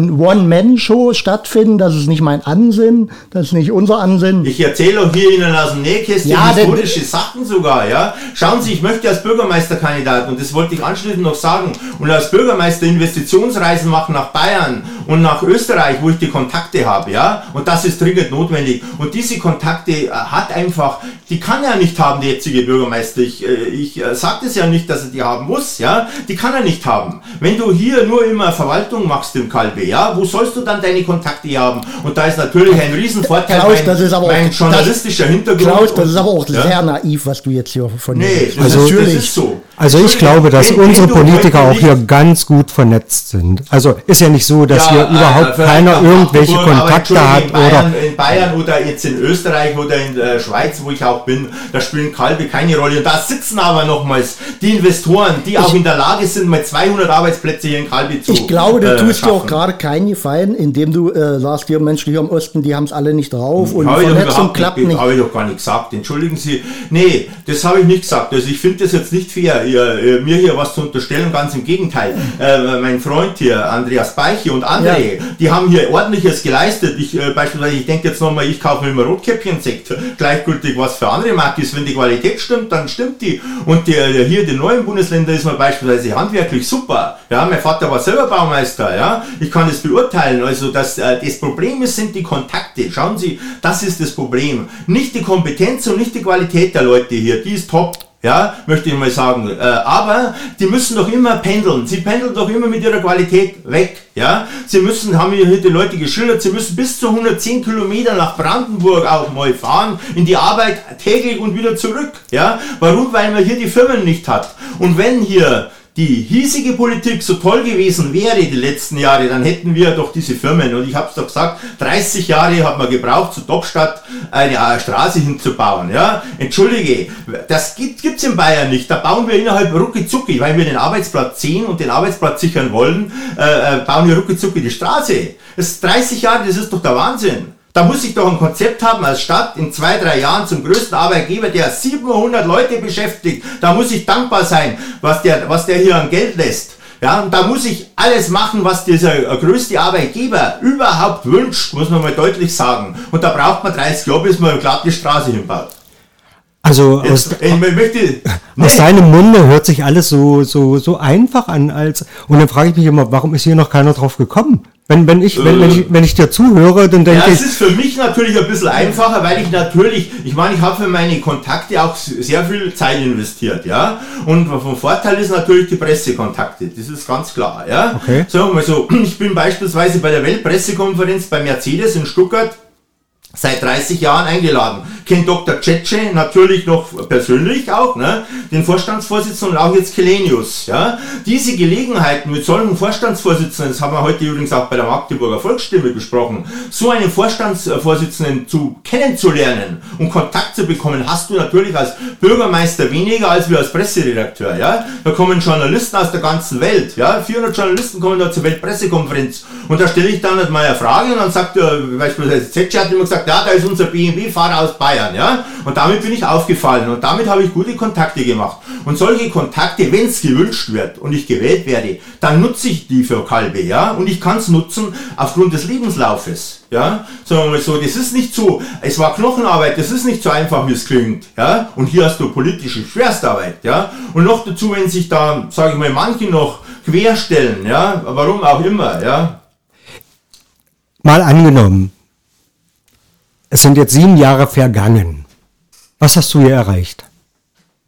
One-Man-Show stattfinden. Das ist nicht mein Ansinnen. Das ist nicht unser Ansinnen. Ich erzähle auch hier Ihnen aus dem Nähkästchen ja, historische Sachen sogar. Ja? Schauen Sie, ich möchte als Bürgermeisterkandidat, und das wollte ich anschließend noch sagen, und als Bürgermeister Investitionsreisen machen nach Bayern und nach Österreich, wo ich die Kontakte habe. ja, Und das ist dringend notwendig. Und diese Kontakte äh, hat einfach, die kann er nicht haben, der jetzige Bürgermeister. Ich, äh, ich äh, sage das ja nicht, dass er die haben muss, ja, die kann er nicht haben. Wenn du hier nur immer Verwaltung machst im Kalbe, ja, wo sollst du dann deine Kontakte haben? Und da ist natürlich ein Riesenvorteil Klaus, mein, das ist aber mein auch, journalistischer das, Hintergrund. Klaus, das ist aber auch ja? sehr naiv, was du jetzt hier von Nee, das, also, ist, das ist so. Also ich glaube, dass wenn, unsere wenn Politiker auch hier ganz gut vernetzt sind. Also ist ja nicht so, dass ja, hier überhaupt äh, keiner irgendwelche Kontakte hat. In Bayern, oder in Bayern oder jetzt in Österreich oder in der Schweiz, wo ich auch bin, da spielen Kalbe keine Rolle. Und da sitzen aber nochmals die Investoren, die ich, auch in der Lage sind, mal 200 Arbeitsplätze hier in Kalbe zu Ich glaube, du äh, tust schaffen. dir auch gerade keinen Gefallen, indem du äh, sagst, die Menschen hier im Osten, die haben es alle nicht drauf und die Vernetzung klappt nicht. Habe ich doch gar nicht gesagt. Entschuldigen Sie. Nee, das habe ich nicht gesagt. Also ich finde das jetzt nicht fair. Ihr, ihr, mir hier was zu unterstellen, ganz im Gegenteil. Äh, mein Freund hier, Andreas Beiche und andere, ja. die haben hier ordentliches geleistet. Ich äh, beispielsweise, ich denke jetzt nochmal, ich kaufe mir immer Rotkäppchen-Sekt, gleichgültig was für andere Markt ist. Wenn die Qualität stimmt, dann stimmt die. Und die, hier die neuen Bundesländer ist man beispielsweise handwerklich super. Ja, mein Vater war selber Baumeister, ja. Ich kann das beurteilen. Also das, äh, das Problem ist, sind die Kontakte. Schauen Sie, das ist das Problem. Nicht die Kompetenz und nicht die Qualität der Leute hier. Die ist top ja, möchte ich mal sagen. Äh, aber die müssen doch immer pendeln. Sie pendeln doch immer mit ihrer Qualität weg. Ja, sie müssen, haben hier die Leute geschildert, sie müssen bis zu 110 Kilometer nach Brandenburg auch mal fahren, in die Arbeit täglich und wieder zurück. Ja, warum? Weil man hier die Firmen nicht hat. Und wenn hier die hiesige Politik so toll gewesen wäre die letzten Jahre, dann hätten wir doch diese Firmen. Und ich habe es doch gesagt, 30 Jahre hat man gebraucht, zu Dockstadt eine Straße hinzubauen. Ja, entschuldige, das gibt es in Bayern nicht. Da bauen wir innerhalb rucki zucki, weil wir den Arbeitsplatz ziehen und den Arbeitsplatz sichern wollen, äh, äh bauen wir rucki zucki die Straße. Das ist 30 Jahre, das ist doch der Wahnsinn. Da muss ich doch ein Konzept haben als Stadt in zwei, drei Jahren zum größten Arbeitgeber, der 700 Leute beschäftigt. Da muss ich dankbar sein, was der, was der hier an Geld lässt. Ja, und da muss ich alles machen, was dieser größte Arbeitgeber überhaupt wünscht, muss man mal deutlich sagen. Und da braucht man 30 Jahre, bis man glatt die Straße hinbaut. Also aus, ich möchte, nee. aus deinem Munde hört sich alles so, so, so einfach an, als, und dann frage ich mich immer, warum ist hier noch keiner drauf gekommen? Wenn, wenn, ich, wenn, wenn, ich, wenn ich dir zuhöre, dann denke ja, ich. Es ist für mich natürlich ein bisschen einfacher, weil ich natürlich, ich meine, ich habe für meine Kontakte auch sehr viel Zeit investiert, ja. Und vom Vorteil ist natürlich die Pressekontakte, das ist ganz klar, ja. Okay. So, ich bin beispielsweise bei der Weltpressekonferenz bei Mercedes in Stuttgart seit 30 Jahren eingeladen. Kennt Dr. Cece natürlich noch persönlich auch, ne? den Vorstandsvorsitzenden und auch jetzt Kelenius. Ja? Diese Gelegenheiten mit solchen Vorstandsvorsitzenden, das haben wir heute übrigens auch bei der Magdeburger Volksstimme besprochen, so einen Vorstandsvorsitzenden zu kennenzulernen und Kontakt zu bekommen, hast du natürlich als Bürgermeister weniger als wir als Presseredakteur. Ja? Da kommen Journalisten aus der ganzen Welt. Ja? 400 Journalisten kommen da zur Weltpressekonferenz und da stelle ich dann halt mal eine Frage und dann sagt er, beispielsweise Cece hat immer gesagt, ja, da ist unser BMW-Fahrer aus Bayern, ja. Und damit bin ich aufgefallen und damit habe ich gute Kontakte gemacht. Und solche Kontakte, wenn es gewünscht wird und ich gewählt werde, dann nutze ich die für Kalbe, ja. Und ich kann es nutzen aufgrund des Lebenslaufes, ja. Sagen wir mal so, das ist nicht so, es war Knochenarbeit, das ist nicht so einfach, wie es klingt, ja. Und hier hast du politische Schwerstarbeit, ja. Und noch dazu, wenn sich da, sage ich mal, manche noch querstellen, ja, warum auch immer, ja. Mal angenommen, es sind jetzt sieben Jahre vergangen. Was hast du hier erreicht?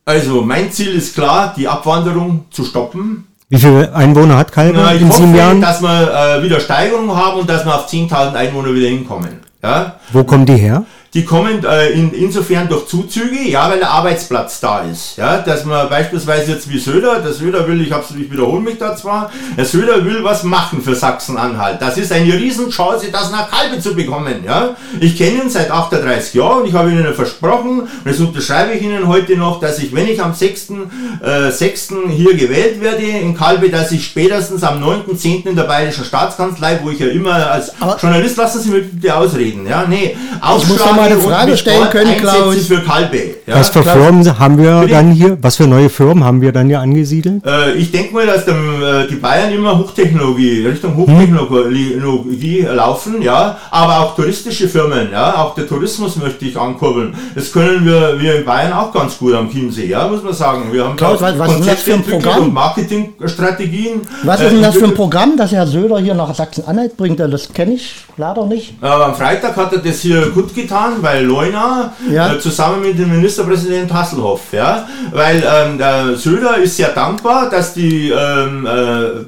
Also mein Ziel ist klar, die Abwanderung zu stoppen. Wie viele Einwohner hat Kalbe Na, ich in hoffe, sieben Jahren? dass wir äh, wieder Steigerungen haben und dass wir auf 10.000 Einwohner wieder hinkommen. Ja? Wo kommen die her? Die kommen äh, in, insofern durch Zuzüge, ja, weil der Arbeitsplatz da ist. Ja, dass man beispielsweise jetzt wie Söder, der Söder will, ich, hab's, ich wiederhole mich da zwar, der Söder will was machen für Sachsen-Anhalt. Das ist eine Riesenchance, das nach Kalbe zu bekommen. Ja, ich kenne ihn seit 38 Jahren und ich habe Ihnen versprochen, und das unterschreibe ich Ihnen heute noch, dass ich, wenn ich am 6. Äh, 6. hier gewählt werde in Kalbe, dass ich spätestens am 9.10. in der Bayerischen Staatskanzlei, wo ich ja immer als Aber- Journalist, lassen Sie mich bitte ausreden. Ja, nee, doch mal eine Frage stellen können, Klaus. für Kalbe. Ja? was für klar. Firmen haben wir Bitte? dann hier? Was für neue Firmen haben wir dann hier angesiedelt? Äh, ich denke mal, dass dem, äh, die Bayern immer Hochtechnologie, Richtung Hochtechnologie laufen, ja, aber auch touristische Firmen, ja, auch der Tourismus möchte ich ankurbeln. Das können wir, wir in Bayern auch ganz gut am Chiemsee, ja, muss man sagen. Wir haben Klaus, was- was ist das für ein Programm? und Marketingstrategien. Was äh, ist denn das für ein. Programm, das Herr Söder hier nach Sachsen-Anhalt bringt? Das kenne ich leider nicht. Aber am Freitag hat er das hier gut getan, weil Leuna Ja. äh, zusammen mit dem Ministerpräsident Hasselhoff, ja, weil ähm, der Söder ist sehr dankbar, dass die ähm, äh,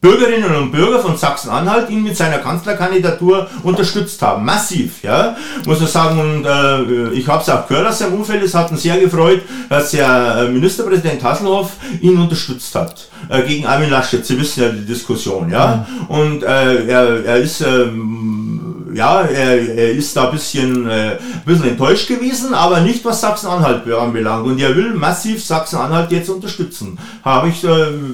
Bürgerinnen und Bürger von Sachsen-Anhalt ihn mit seiner Kanzlerkandidatur unterstützt haben. Massiv, ja, muss man sagen. Und äh, ich habe es auch gehört aus seinem Umfeld. Es hat ihn sehr gefreut, dass der äh, Ministerpräsident Hasselhoff ihn unterstützt hat äh, gegen Armin Laschet. Sie wissen ja die Diskussion, ja. Und äh, er, er ist ähm, ja, er, er ist da ein bisschen, äh, ein bisschen enttäuscht gewesen, aber nicht was Sachsen-Anhalt anbelangt. Und er will massiv Sachsen-Anhalt jetzt unterstützen. Habe ich, äh,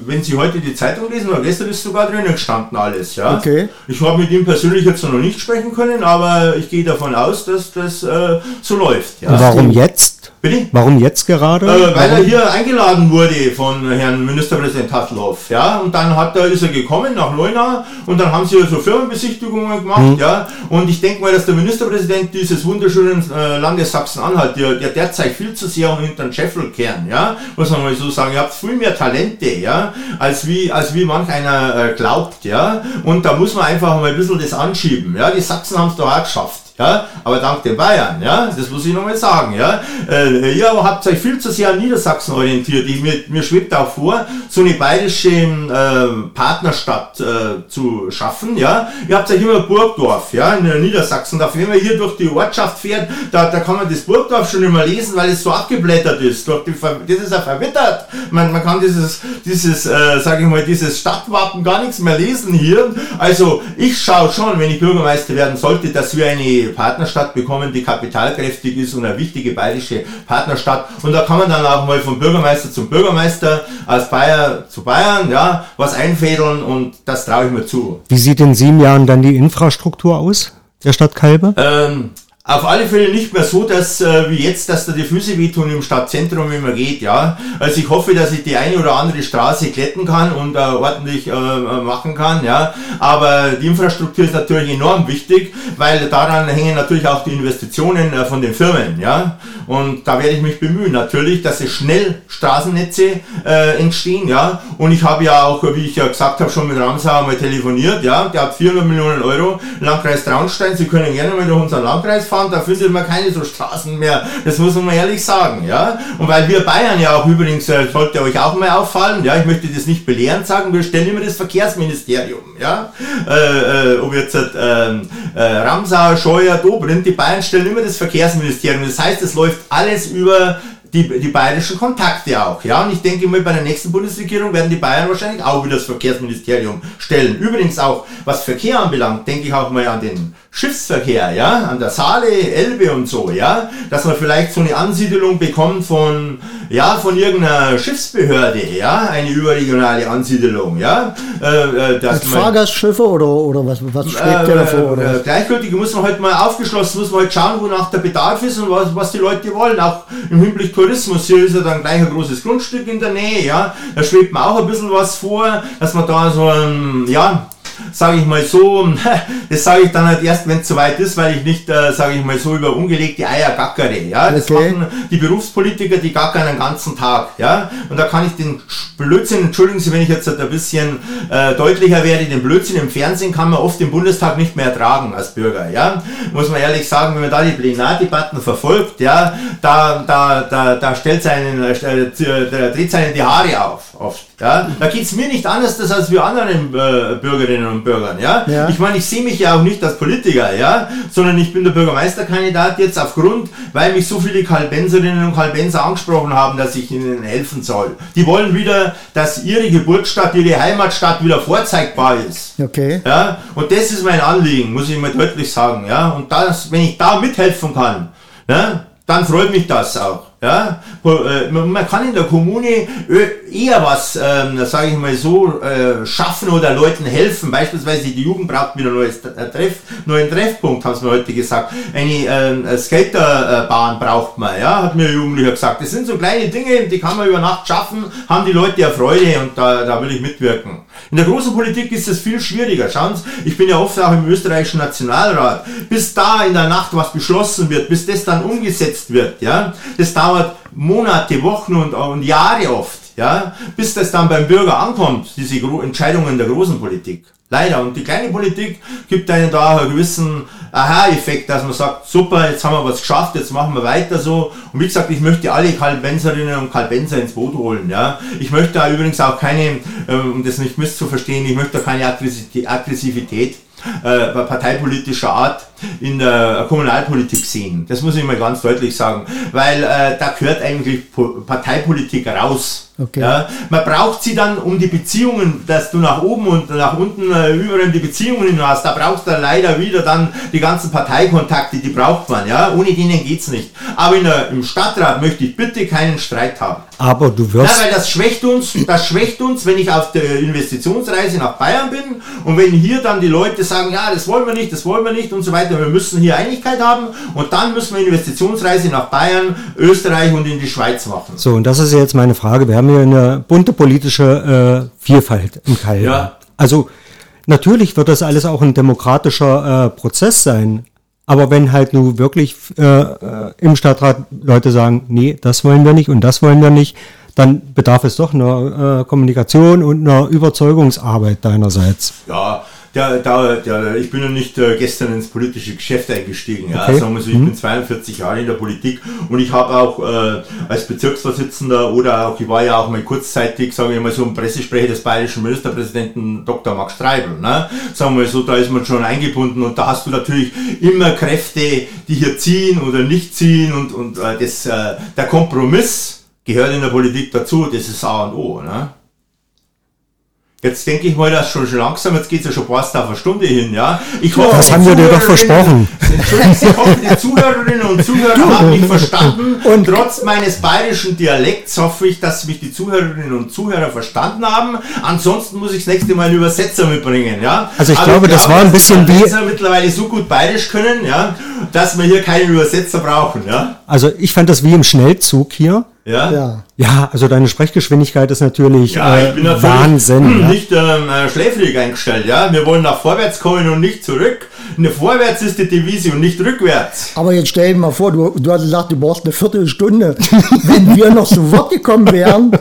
wenn Sie heute die Zeitung lesen, oder gestern ist sogar drinnen gestanden alles. Ja? Okay. Ich habe mit ihm persönlich jetzt noch nicht sprechen können, aber ich gehe davon aus, dass das äh, so läuft. Ja? Warum jetzt? Bitte? Warum jetzt gerade? Äh, weil er Warum? hier eingeladen wurde von Herrn Ministerpräsident Hasselhoff, ja, und dann hat er, ist er gekommen nach Leuna und dann haben sie so Firmenbesichtigungen gemacht, Mhm. ja, und ich denke mal, dass der Ministerpräsident dieses wunderschönen äh, Landes Sachsen-Anhalt, der, der derzeit viel zu sehr hinter den Scheffel kehren, ja, muss man mal so sagen, ihr habt viel mehr Talente, ja, als wie, als wie manch einer äh, glaubt, ja, und da muss man einfach mal ein bisschen das anschieben, ja, die Sachsen haben es doch auch geschafft. Ja, aber dank den Bayern, ja, das muss ich nochmal sagen, ja. Äh, ihr habt euch viel zu sehr an Niedersachsen orientiert. Ich, mir, mir schwebt auch vor, so eine bayerische äh, Partnerstadt äh, zu schaffen, ja. Ihr habt euch immer Burgdorf, ja, in Niedersachsen. Da, wenn man hier durch die Ortschaft fährt, da, da kann man das Burgdorf schon immer lesen, weil es so abgeblättert ist. Durch die, das ist ja verwittert. Man, man kann dieses, dieses, äh, sage ich mal, dieses Stadtwappen gar nichts mehr lesen hier. Also ich schaue schon, wenn ich Bürgermeister werden sollte, dass wir eine Partnerstadt bekommen, die kapitalkräftig ist und eine wichtige bayerische Partnerstadt. Und da kann man dann auch mal vom Bürgermeister zum Bürgermeister, als Bayer zu Bayern, ja, was einfädeln und das traue ich mir zu. Wie sieht in sieben Jahren dann die Infrastruktur aus der Stadt Kalbe? Ähm, auf alle Fälle nicht mehr so, dass äh, wie jetzt, dass da die Füße wehtun im Stadtzentrum, wenn man geht, ja. Also ich hoffe, dass ich die eine oder andere Straße glätten kann und äh, ordentlich äh, äh, machen kann, ja. Aber die Infrastruktur ist natürlich enorm wichtig, weil daran hängen natürlich auch die Investitionen äh, von den Firmen, ja. Und da werde ich mich bemühen, natürlich, dass es schnell Straßennetze äh, entstehen, ja. Und ich habe ja auch, wie ich ja gesagt habe, schon mit Ramsauer mal telefoniert, ja. Der hat 400 Millionen Euro, Landkreis Traunstein. Sie können gerne mal durch unseren Landkreis fahren, da findet man keine so Straßen mehr. Das muss man ehrlich sagen, ja. Und weil wir Bayern ja auch übrigens, äh, sollte euch auch mal auffallen, ja, ich möchte das nicht belehrend sagen, wir stellen immer das Verkehrsministerium, ja. Äh, äh, ob jetzt äh, äh, Ramsauer, Scheuer, Dobrindt, die Bayern stellen immer das Verkehrsministerium. Das heißt, es läuft alles über die, die bayerischen Kontakte auch. Ja, und ich denke mal, bei der nächsten Bundesregierung werden die Bayern wahrscheinlich auch wieder das Verkehrsministerium stellen. Übrigens auch, was Verkehr anbelangt, denke ich auch mal an den Schiffsverkehr, ja, an der Saale, Elbe und so, ja, dass man vielleicht so eine Ansiedelung bekommt von, ja, von irgendeiner Schiffsbehörde, ja, eine überregionale Ansiedelung, ja. Äh, äh dass Als Fahrgastschiffe oder, oder was, was schwebt äh, davor? Oder? Äh, gleichgültig muss man halt mal aufgeschlossen, muss man halt schauen, wonach der Bedarf ist und was, was die Leute wollen, auch im Hinblick Tourismus. Hier ist ja dann gleich ein großes Grundstück in der Nähe, ja, da schwebt man auch ein bisschen was vor, dass man da so ein, ja, sage ich mal so, das sage ich dann halt erst, wenn es soweit ist, weil ich nicht, äh, sage ich mal so, über ungelegte Eier gackere. Ja? Das okay. machen die Berufspolitiker, die gackern den ganzen Tag. Ja? Und da kann ich den Blödsinn, entschuldigen Sie, wenn ich jetzt ein bisschen äh, deutlicher werde, den Blödsinn im Fernsehen kann man oft im Bundestag nicht mehr ertragen als Bürger. Ja? Muss man ehrlich sagen, wenn man da die Plenardebatten verfolgt, ja, da, da, da, da stellt seinen, äh, da dreht seinen die Haare auf, oft. Ja? Da geht es mir nicht anders als wir anderen äh, Bürgerinnen und Bürgern. Ja? ja. Ich meine, ich sehe mich ja auch nicht als Politiker, ja? sondern ich bin der Bürgermeisterkandidat jetzt aufgrund, weil mich so viele Kalbenserinnen und Kalbenser angesprochen haben, dass ich ihnen helfen soll. Die wollen wieder, dass ihre Geburtsstadt, ihre Heimatstadt wieder vorzeigbar ist. Okay. Ja? Und das ist mein Anliegen, muss ich mal deutlich sagen. Ja? Und das, wenn ich da mithelfen kann, ja, dann freut mich das auch. Ja, äh, man kann in der Kommune eher was, ähm, sage ich mal so, äh, schaffen oder Leuten helfen. Beispielsweise die Jugend braucht wieder neues äh, Treff, neuen Treffpunkt, haben sie mir heute gesagt. Eine äh, Skaterbahn braucht man, ja, hat mir ein Jugendlicher gesagt. Das sind so kleine Dinge, die kann man über Nacht schaffen, haben die Leute ja Freude und da, da will ich mitwirken. In der großen Politik ist es viel schwieriger. Schauen Sie, ich bin ja oft auch im österreichischen Nationalrat. Bis da in der Nacht was beschlossen wird, bis das dann umgesetzt wird, ja, das dauert dauert Monate, Wochen und, und Jahre oft, ja, bis das dann beim Bürger ankommt, diese Gro Entscheidungen der großen Politik. Leider. Und die kleine Politik gibt einen da einen gewissen Aha-Effekt, dass man sagt, super, jetzt haben wir was geschafft, jetzt machen wir weiter so. Und wie gesagt, ich möchte alle Kalbenserinnen und Kalbenser ins Boot holen. Ja. Ich möchte da übrigens auch keine, ähm, um das nicht misszuverstehen, ich möchte da keine Aggressivität äh, parteipolitischer Art in der Kommunalpolitik sehen. Das muss ich mal ganz deutlich sagen, weil äh, da gehört eigentlich Parteipolitik raus. Okay. Ja, man braucht sie dann um die Beziehungen, dass du nach oben und nach unten äh, überall die Beziehungen hast. Da brauchst du leider wieder dann die ganzen Parteikontakte, die braucht man. Ja, ohne denen geht's nicht. Aber der, im Stadtrat möchte ich bitte keinen Streit haben. Aber du wirst. Ja, weil das schwächt uns, das schwächt uns, wenn ich auf der Investitionsreise nach Bayern bin und wenn hier dann die Leute sagen, ja, das wollen wir nicht, das wollen wir nicht und so weiter. Wir müssen hier Einigkeit haben und dann müssen wir Investitionsreise nach Bayern, Österreich und in die Schweiz machen. So, und das ist jetzt meine Frage. Wir haben haben hier eine bunte politische äh, Vielfalt im Keil. Ja. Also natürlich wird das alles auch ein demokratischer äh, Prozess sein. Aber wenn halt nur wirklich äh, äh, im Stadtrat Leute sagen, nee, das wollen wir nicht und das wollen wir nicht, dann bedarf es doch einer äh, Kommunikation und einer Überzeugungsarbeit deinerseits. Ja, der, der, der, ich bin ja nicht äh, gestern ins politische Geschäft eingestiegen. Ja. Okay. Sagen wir so, ich mhm. bin 42 Jahre in der Politik und ich habe auch äh, als Bezirksvorsitzender oder auch, ich war ja auch mal kurzzeitig, sagen wir mal so, ein Pressesprecher des bayerischen Ministerpräsidenten Dr. Max Streibel. Ne? Sagen wir so, da ist man schon eingebunden und da hast du natürlich immer Kräfte, die hier ziehen oder nicht ziehen und, und äh, das, äh, der Kompromiss gehört in der Politik dazu, das ist A und O. Ne? Jetzt denke ich mal, dass schon, schon langsam, jetzt geht es ja schon fast auf eine Stunde hin, ja. Ich hoffe, das haben wir dir doch versprochen. Ich hoffe, die Zuhörerinnen und Zuhörer haben mich verstanden. Und trotz meines bayerischen Dialekts hoffe ich, dass mich die Zuhörerinnen und Zuhörer verstanden haben. Ansonsten muss ich das nächste Mal einen Übersetzer mitbringen, ja. Also ich glaube, ich das war ein bisschen wie... mittlerweile so gut bayerisch können, ja, dass wir hier keinen Übersetzer brauchen, ja. Also ich fand das wie im Schnellzug hier. Ja? ja. Ja, also deine Sprechgeschwindigkeit ist natürlich, ja, äh, natürlich Wahnsinn. Nicht ähm, äh, schläfrig eingestellt, ja. Wir wollen nach vorwärts kommen und nicht zurück. Eine vorwärts ist die Devise und nicht rückwärts. Aber jetzt stell dir mal vor, du, du hast gesagt, du brauchst eine Viertelstunde. Wenn wir noch zu Wort gekommen wären,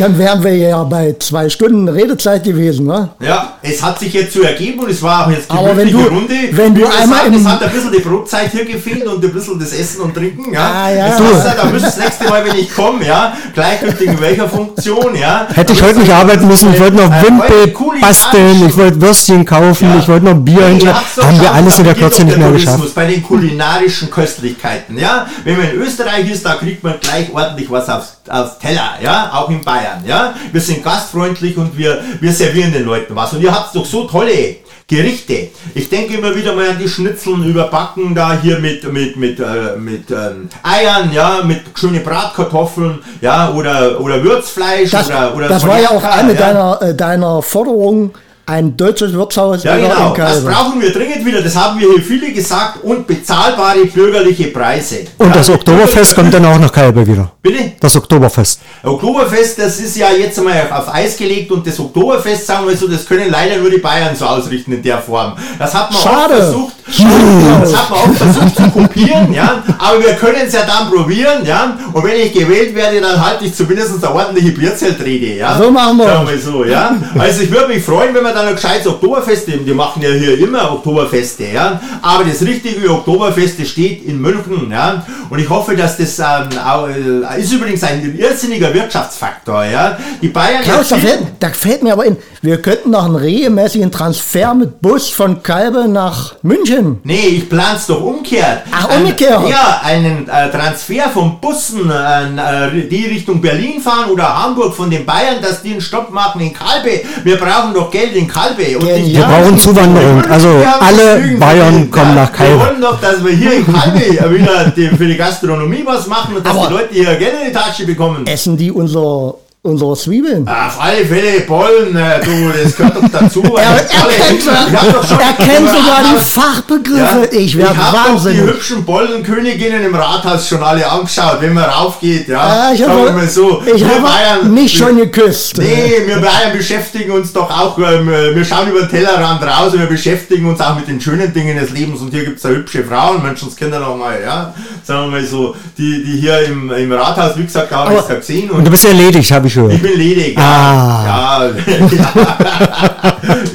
dann wären wir ja bei zwei Stunden Redezeit gewesen, ne? Ja, es hat sich jetzt so ergeben und es war auch jetzt Aber wenn du, Runde. Wenn du einmal sagen, es hat ein bisschen die Brotzeit hier gefehlt und ein bisschen das Essen und Trinken, ja. Ah, ja. Das da müsst das nächste Mal, wenn ich komme, ja, gleichgültig in welcher Funktion, ja. Hätte ich heute nicht arbeiten müssen, ich wollte noch äh, Wimpel basteln, ich wollte Würstchen kaufen, ja. ich wollte noch Bier hinstellen. Haben wir alles in der Kürze nicht mehr geschafft. Bei den kulinarischen Köstlichkeiten, ja. Wenn man in Österreich ist, da kriegt man gleich ordentlich was aufs, aufs Teller, ja. Auch in Bayern, ja. Wir sind gastfreundlich und wir, wir servieren den Leuten was. Und ihr habt doch so tolle Gerichte. Ich denke immer wieder mal an die Schnitzeln überbacken da hier mit mit mit äh, mit ähm, Eiern, ja, mit schöne Bratkartoffeln, ja, oder oder Würzfleisch Das, oder oder das war ja auch eine ja. deiner, äh, deiner Forderungen, ein deutsches Wirtshaus Ja, genau. in Das brauchen wir dringend wieder. Das haben wir hier viele gesagt. Und bezahlbare bürgerliche Preise. Und ja, das Oktoberfest kommt dann auch nach Kalbe wieder. Bitte? Das Oktoberfest. Oktoberfest, das ist ja jetzt einmal auf Eis gelegt und das Oktoberfest, sagen wir so, das können leider nur die Bayern so ausrichten in der Form. Das hat man Schade. auch versucht, das hat man auch versucht zu kopieren, ja, aber wir können es ja dann probieren, ja, und wenn ich gewählt werde, dann halte ich zumindest eine ordentliche Bierzeltrede, ja. So machen wir. Sagen wir so, ja. Also ich würde mich freuen, wenn wir dann ein gescheites Oktoberfest nehmen. Die machen ja hier immer Oktoberfeste, ja. Aber das richtige Oktoberfest steht in München, ja. Und ich hoffe, dass das ähm, auch, äh, ist übrigens ein irrsinniger Wirtschaftsfaktor, ja. Die Bayern Klaus, da fällt, da fällt mir aber in, wir könnten noch einen regelmäßigen Transfer mit Bus von Kalbe nach München. Nee, ich plan's doch umgekehrt. Ach, Ein- umgekehrt. ja, einen äh, Transfer von Bussen, äh, die Richtung Berlin fahren oder Hamburg von den Bayern, dass die einen Stopp machen in Kalbe. Wir brauchen doch Geld in Kalbe. Und Wir Ja, brauchen Zuwanderung. Also Wir alle Bayern kommen nach Wir Kalbe. wollen doch, dass wir hier in Kalbe wieder für die Gastronomie was machen und dass Aber- die Leute hier Geld in die Tasche bekommen. Essen die unser, unsere Zwiebeln? Auf alle Fälle Bollen, du, das gehört doch dazu. Er, er kennt, Ich hab schon er kennt sogar die Fachbegriffe. ich werde hab doch die wahnsinnig. hübschen Bollenköniginnen im Rathaus schon alle angeschaut, wenn man raufgeht, ja. Ah, ich habe mal so. ich habe Bayern, mich schon geküsst. Nee, wir Bayern beschäftigen uns doch auch, ähm, wir schauen über den Tellerrand raus und wir beschäftigen uns auch mit den schönen Dingen des Lebens und hier gibt es ja hübsche Frauen, Menschenskinder noch mal, ja, sagen wir mal so, die, die hier im, im Rathaus, wie gesagt, habe ich Aber- ja gesehen Und und du bist erledigt, habe ich ich gehört. bin ledig. Ah. Ja,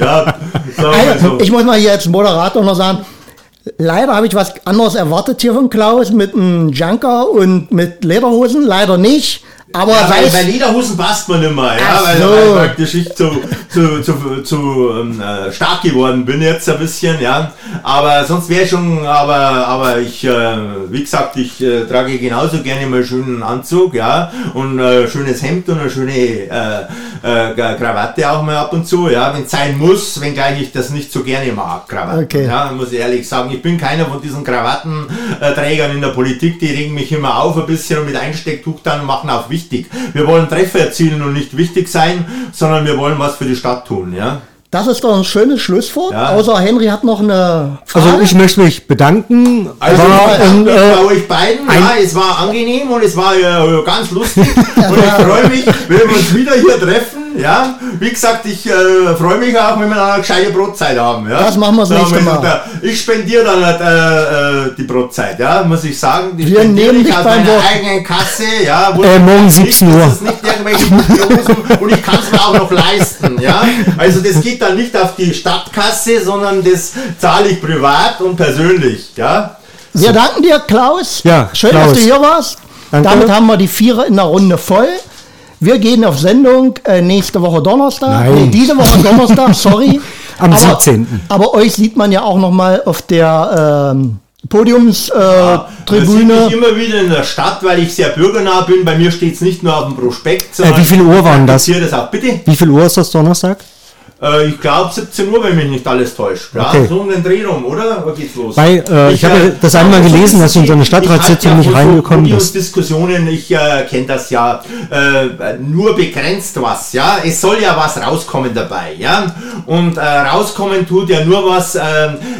ja, ja, Also, so. ich muss mal hier als Moderator noch sagen, leider habe ich was anderes erwartet hier von Klaus mit einem Junker und mit Lederhosen. Leider nicht. Aber Ja, weil bei Lederhosen passt man immer, ja, weil, so. weil praktisch ich zu, zu, zu, zu ähm, äh, stark geworden bin jetzt ein bisschen, ja. Aber sonst wäre schon, aber, aber ich, äh, wie gesagt, ich äh, trage genauso gerne mal einen schönen Anzug, ja, und äh, schönes Hemd und eine schöne äh, äh, Krawatte auch mal ab und zu, ja, wenn es sein muss, wenngleich ich das nicht so gerne mag, Krawatten. Okay. Ja, muss ich ehrlich sagen, ich bin keiner von diesen Krawattenträgern in der Politik, die regen mich immer auf ein bisschen und mit Einstecktuch dann machen auf wichtig. Wir wollen Treffer erzielen und nicht wichtig sein, sondern wir wollen was für die Stadt tun, ja. das ist doch ein schönes Schlusswort. Ja. Außer Henry hat noch eine Frage. Also ich möchte mich bedanken. Also War mich äh, bei euch beiden, ja, es war angenehm und es war äh, ganz lustig und ich freue mich, wenn wir uns wieder hier treffen, ja. Wie gesagt, ich äh, freue mich auch, wenn wir dann eine gescheite Brotzeit haben, ja. Das machen wir das Sagen nächste so, Mal. da- Ich spendiere dann äh, äh, die Brotzeit, ja, muss ich sagen. Die Wir spendiere nehmen ich dich aus meiner Wort. eigenen Kasse, ja. wo- Äh, morgen 17 Uhr. Das ist nicht irgendwelche und ich kann es mir auch noch leisten, ja. Also das geht dann nicht auf die Stadtkasse, sondern das zahle ich privat und persönlich, ja. Wir danken dir, Klaus. Ja, Schön, Klaus. dass du hier warst. Danke. Damit haben wir die Vierer in der Runde voll. Wir gehen auf Sendung äh, nächste Woche Donnerstag. Nein. Nee, diese Woche Donnerstag, sorry. Am aber, 17.. Aber euch sieht man ja auch noch mal auf der ähm, Podiumstribüne. Äh, Tribüne. sieht mich immer wieder in der Stadt, weil ich sehr bürgernah bin. Bei mir steht es nicht nur auf dem Prospekt, Äh, wie viel Uhr waren das? Ich das auch. Bitte? Wie viel Uhr ist das Donnerstag? Äh, ich glaube 17 Uhr, wenn mich nicht alles täuscht. Ja, Okay. so um den Dreh rum, oder? Oder geht's los? Weil, äh, ich habe das einmal also gelesen, dass du in so eine ich Stadtratssitzung ja nicht reingekommen bist. Podiumsdiskussionen, ich äh, kenne das ja äh, nur begrenzt was, ja. Es soll ja was rauskommen dabei, ja. Und äh, rauskommen tut ja nur was, äh,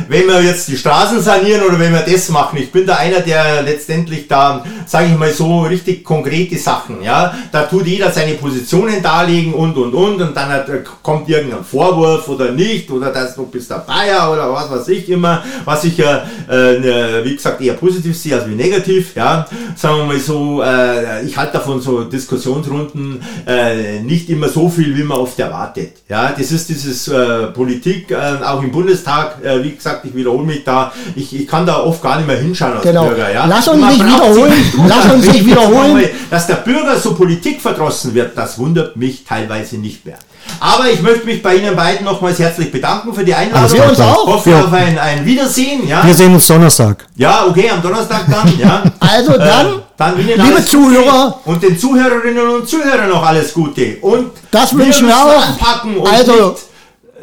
wenn wir jetzt die Straßen sanieren oder wenn wir das machen. Ich bin da einer, der letztendlich da, sage ich mal so, richtig konkrete Sachen, ja. Da tut jeder seine Positionen darlegen und und und und dann hat, äh, kommt irgendein Vorwurf oder nicht oder das du bist der Bayer oder was weiß ich immer, was ich ja, äh, ne, wie gesagt, eher positiv sehe als wie negativ, ja. Sagen wir mal so, äh, ich halte davon so Diskussionsrunden äh, nicht immer so viel, wie man oft erwartet. Ja, das ist dieses äh, Politik, äh, auch im Bundestag, äh, wie gesagt, ich wiederhole mich da, ich, ich kann da oft gar nicht mehr hinschauen als Genau. Bürger. Ja. Lass uns nicht wiederholen. Lass uns nicht wiederholen. Dass der Bürger so Politik verdrossen wird, das wundert mich teilweise nicht mehr. Aber ich möchte mich bei Ihnen beiden nochmals herzlich bedanken für die Einladung. Also wir uns auch. Hoffe Ja. auf ein, ein Wiedersehen. Ja? Wir sehen uns Donnerstag. ja, okay, am Donnerstag dann. Ja. Also dann, Äh, dann Ihnen liebe alles Zuhörer, Gute und den Zuhörerinnen und Zuhörern noch alles Gute. Und Das wir wünschen wir auch. Anpacken und Also, nicht,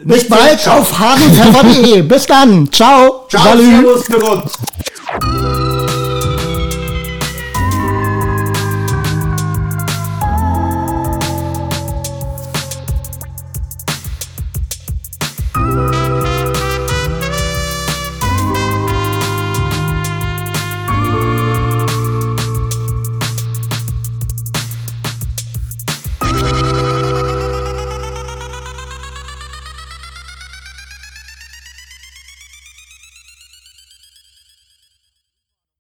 bis nicht bald auf hasenpfeffer.de. Bis dann. Ciao. Ciao, Salü. Servus, für Gott.